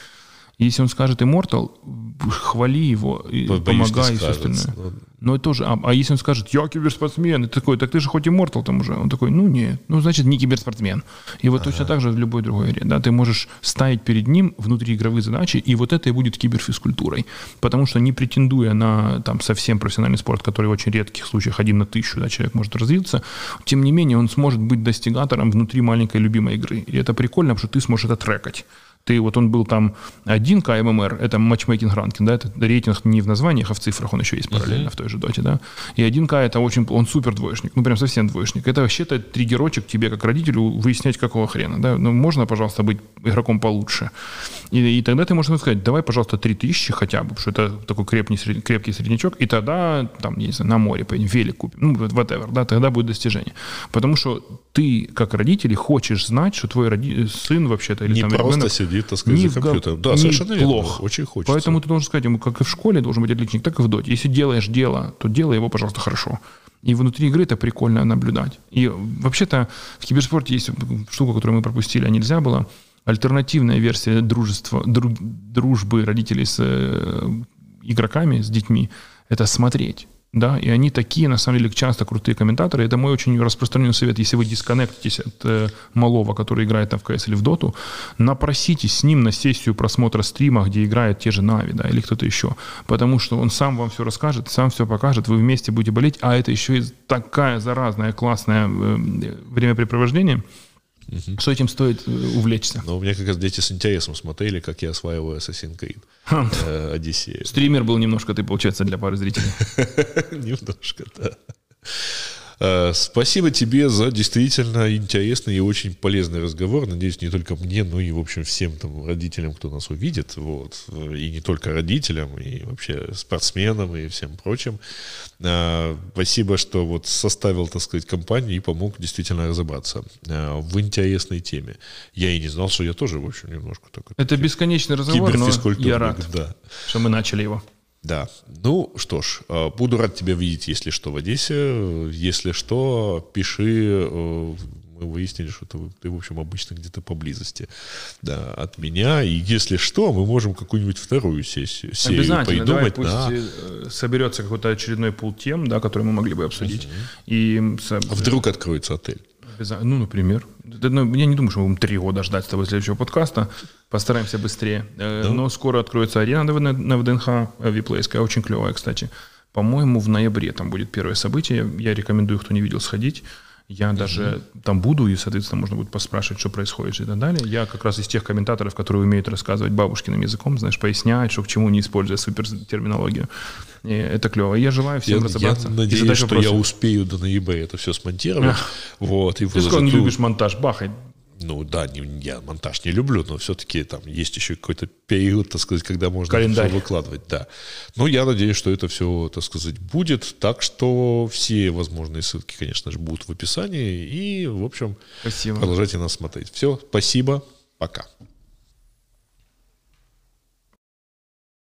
[SPEAKER 2] Если он скажет Immortal, хвали его и Боюсь, помогай и все остальное. Но... Но это тоже, а, а если он скажет, я киберспортсмен, и такой, так ты же хоть Immortal там уже. Он такой, ну нет, ну значит не киберспортсмен. И вот ага. точно так же в любой другой игре. Да, ты можешь ставить перед ним внутриигровые задачи, и вот это и будет киберфизкультурой. Потому что не претендуя на там совсем профессиональный спорт, который в очень редких случаях один на тысячу да, человек может развиться, тем не менее он сможет быть достигатором внутри маленькой любимой игры. И это прикольно, потому что ты сможешь это трекать ты вот он был там один КММР, это матчмейкинг ранкинг, да, это рейтинг не в названиях, а в цифрах, он еще есть параллельно uh-huh. в той же доте, да. И один К это очень, он супер двоечник, ну прям совсем двоечник. Это вообще-то триггерочек тебе как родителю выяснять, какого хрена, да. Ну можно, пожалуйста, быть игроком получше. И, и тогда ты можешь сказать, давай, пожалуйста, 3000 хотя бы, потому что это такой крепкий, крепкий среднячок, и тогда, там, не знаю, на море поедем, велик купим, ну, whatever, да, тогда будет достижение. Потому что ты, как родители, хочешь знать, что твой роди... сын вообще-то или
[SPEAKER 1] не
[SPEAKER 2] там
[SPEAKER 1] просто ребенок, сидит, так сказать, за компьютером. Да, совершенно
[SPEAKER 2] плохо. верно. Очень хочется. Поэтому ты должен сказать ему, как и в школе должен быть отличник, так и в доте. Если делаешь дело, то делай его, пожалуйста, хорошо. И внутри игры это прикольно наблюдать. И вообще-то в киберспорте есть штука, которую мы пропустили, а нельзя было. Альтернативная версия дружества, друг, дружбы родителей с э, игроками, с детьми, это смотреть да, и они такие, на самом деле, часто крутые комментаторы. Это мой очень распространенный совет. Если вы дисконнектитесь от э, малого, который играет там в КС или в Доту, напроситесь с ним на сессию просмотра стрима, где играют те же Нави, да, или кто-то еще. Потому что он сам вам все расскажет, сам все покажет, вы вместе будете болеть, а это еще и такая заразная, классное э, времяпрепровождение – Угу. Что этим стоит э, увлечься?
[SPEAKER 1] Ну, у меня как раз дети с интересом смотрели, как я осваиваю Assassin's Creed. Э, Одиссею.
[SPEAKER 2] Стример был немножко ты, получается, для пары зрителей.
[SPEAKER 1] Немножко, да. Э, спасибо тебе за действительно интересный и очень полезный разговор. Надеюсь, не только мне, но и, в общем, всем там родителям, кто нас увидит. Вот. И не только родителям, и вообще спортсменам и всем прочим. Э, спасибо, что вот составил, так сказать, компанию и помог действительно разобраться э, в интересной теме. Я и не знал, что я тоже, в общем, немножко так...
[SPEAKER 2] Это бесконечный разговор, но я рад, да. что мы начали его.
[SPEAKER 1] Да. Ну что ж, э, буду рад тебя видеть, если что, в Одессе. Если что, пиши. Э, мы выяснили, что ты, ты в общем, обычно где-то поблизости да, от меня. И если что, мы можем какую-нибудь вторую сессию, серию
[SPEAKER 2] Обязательно,
[SPEAKER 1] придумать.
[SPEAKER 2] Давай, пусть да. соберется какой-то очередной пул тем, да, который мы могли бы обсудить. Угу.
[SPEAKER 1] И... А вдруг откроется отель?
[SPEAKER 2] Ну, например. Ну, я не думаю, что мы будем три года ждать с тобой следующего подкаста. Постараемся быстрее. Э, да. Но скоро откроется арена на ВДНХ, э, Виплейская, очень клевая, кстати. По-моему, в ноябре там будет первое событие. Я рекомендую, кто не видел, сходить. Я даже mm-hmm. там буду, и, соответственно, можно будет поспрашивать, что происходит и так далее. Я как раз из тех комментаторов, которые умеют рассказывать бабушкиным языком, знаешь, пояснять, что к чему не используя супер терминологию. И это клево. Я желаю всем я, разобраться.
[SPEAKER 1] Я надеюсь, что вопросы. я успею до ноября это все смонтировать. вот,
[SPEAKER 2] и Ты сказал, не любишь монтаж, бахай
[SPEAKER 1] ну да, не, я монтаж не люблю, но все-таки там есть еще какой-то период, так сказать, когда можно
[SPEAKER 2] Календарь.
[SPEAKER 1] все выкладывать, да. Но я надеюсь, что это все, так сказать, будет. Так что все возможные ссылки, конечно же, будут в описании. И, в общем, спасибо. продолжайте нас смотреть. Все, спасибо, пока.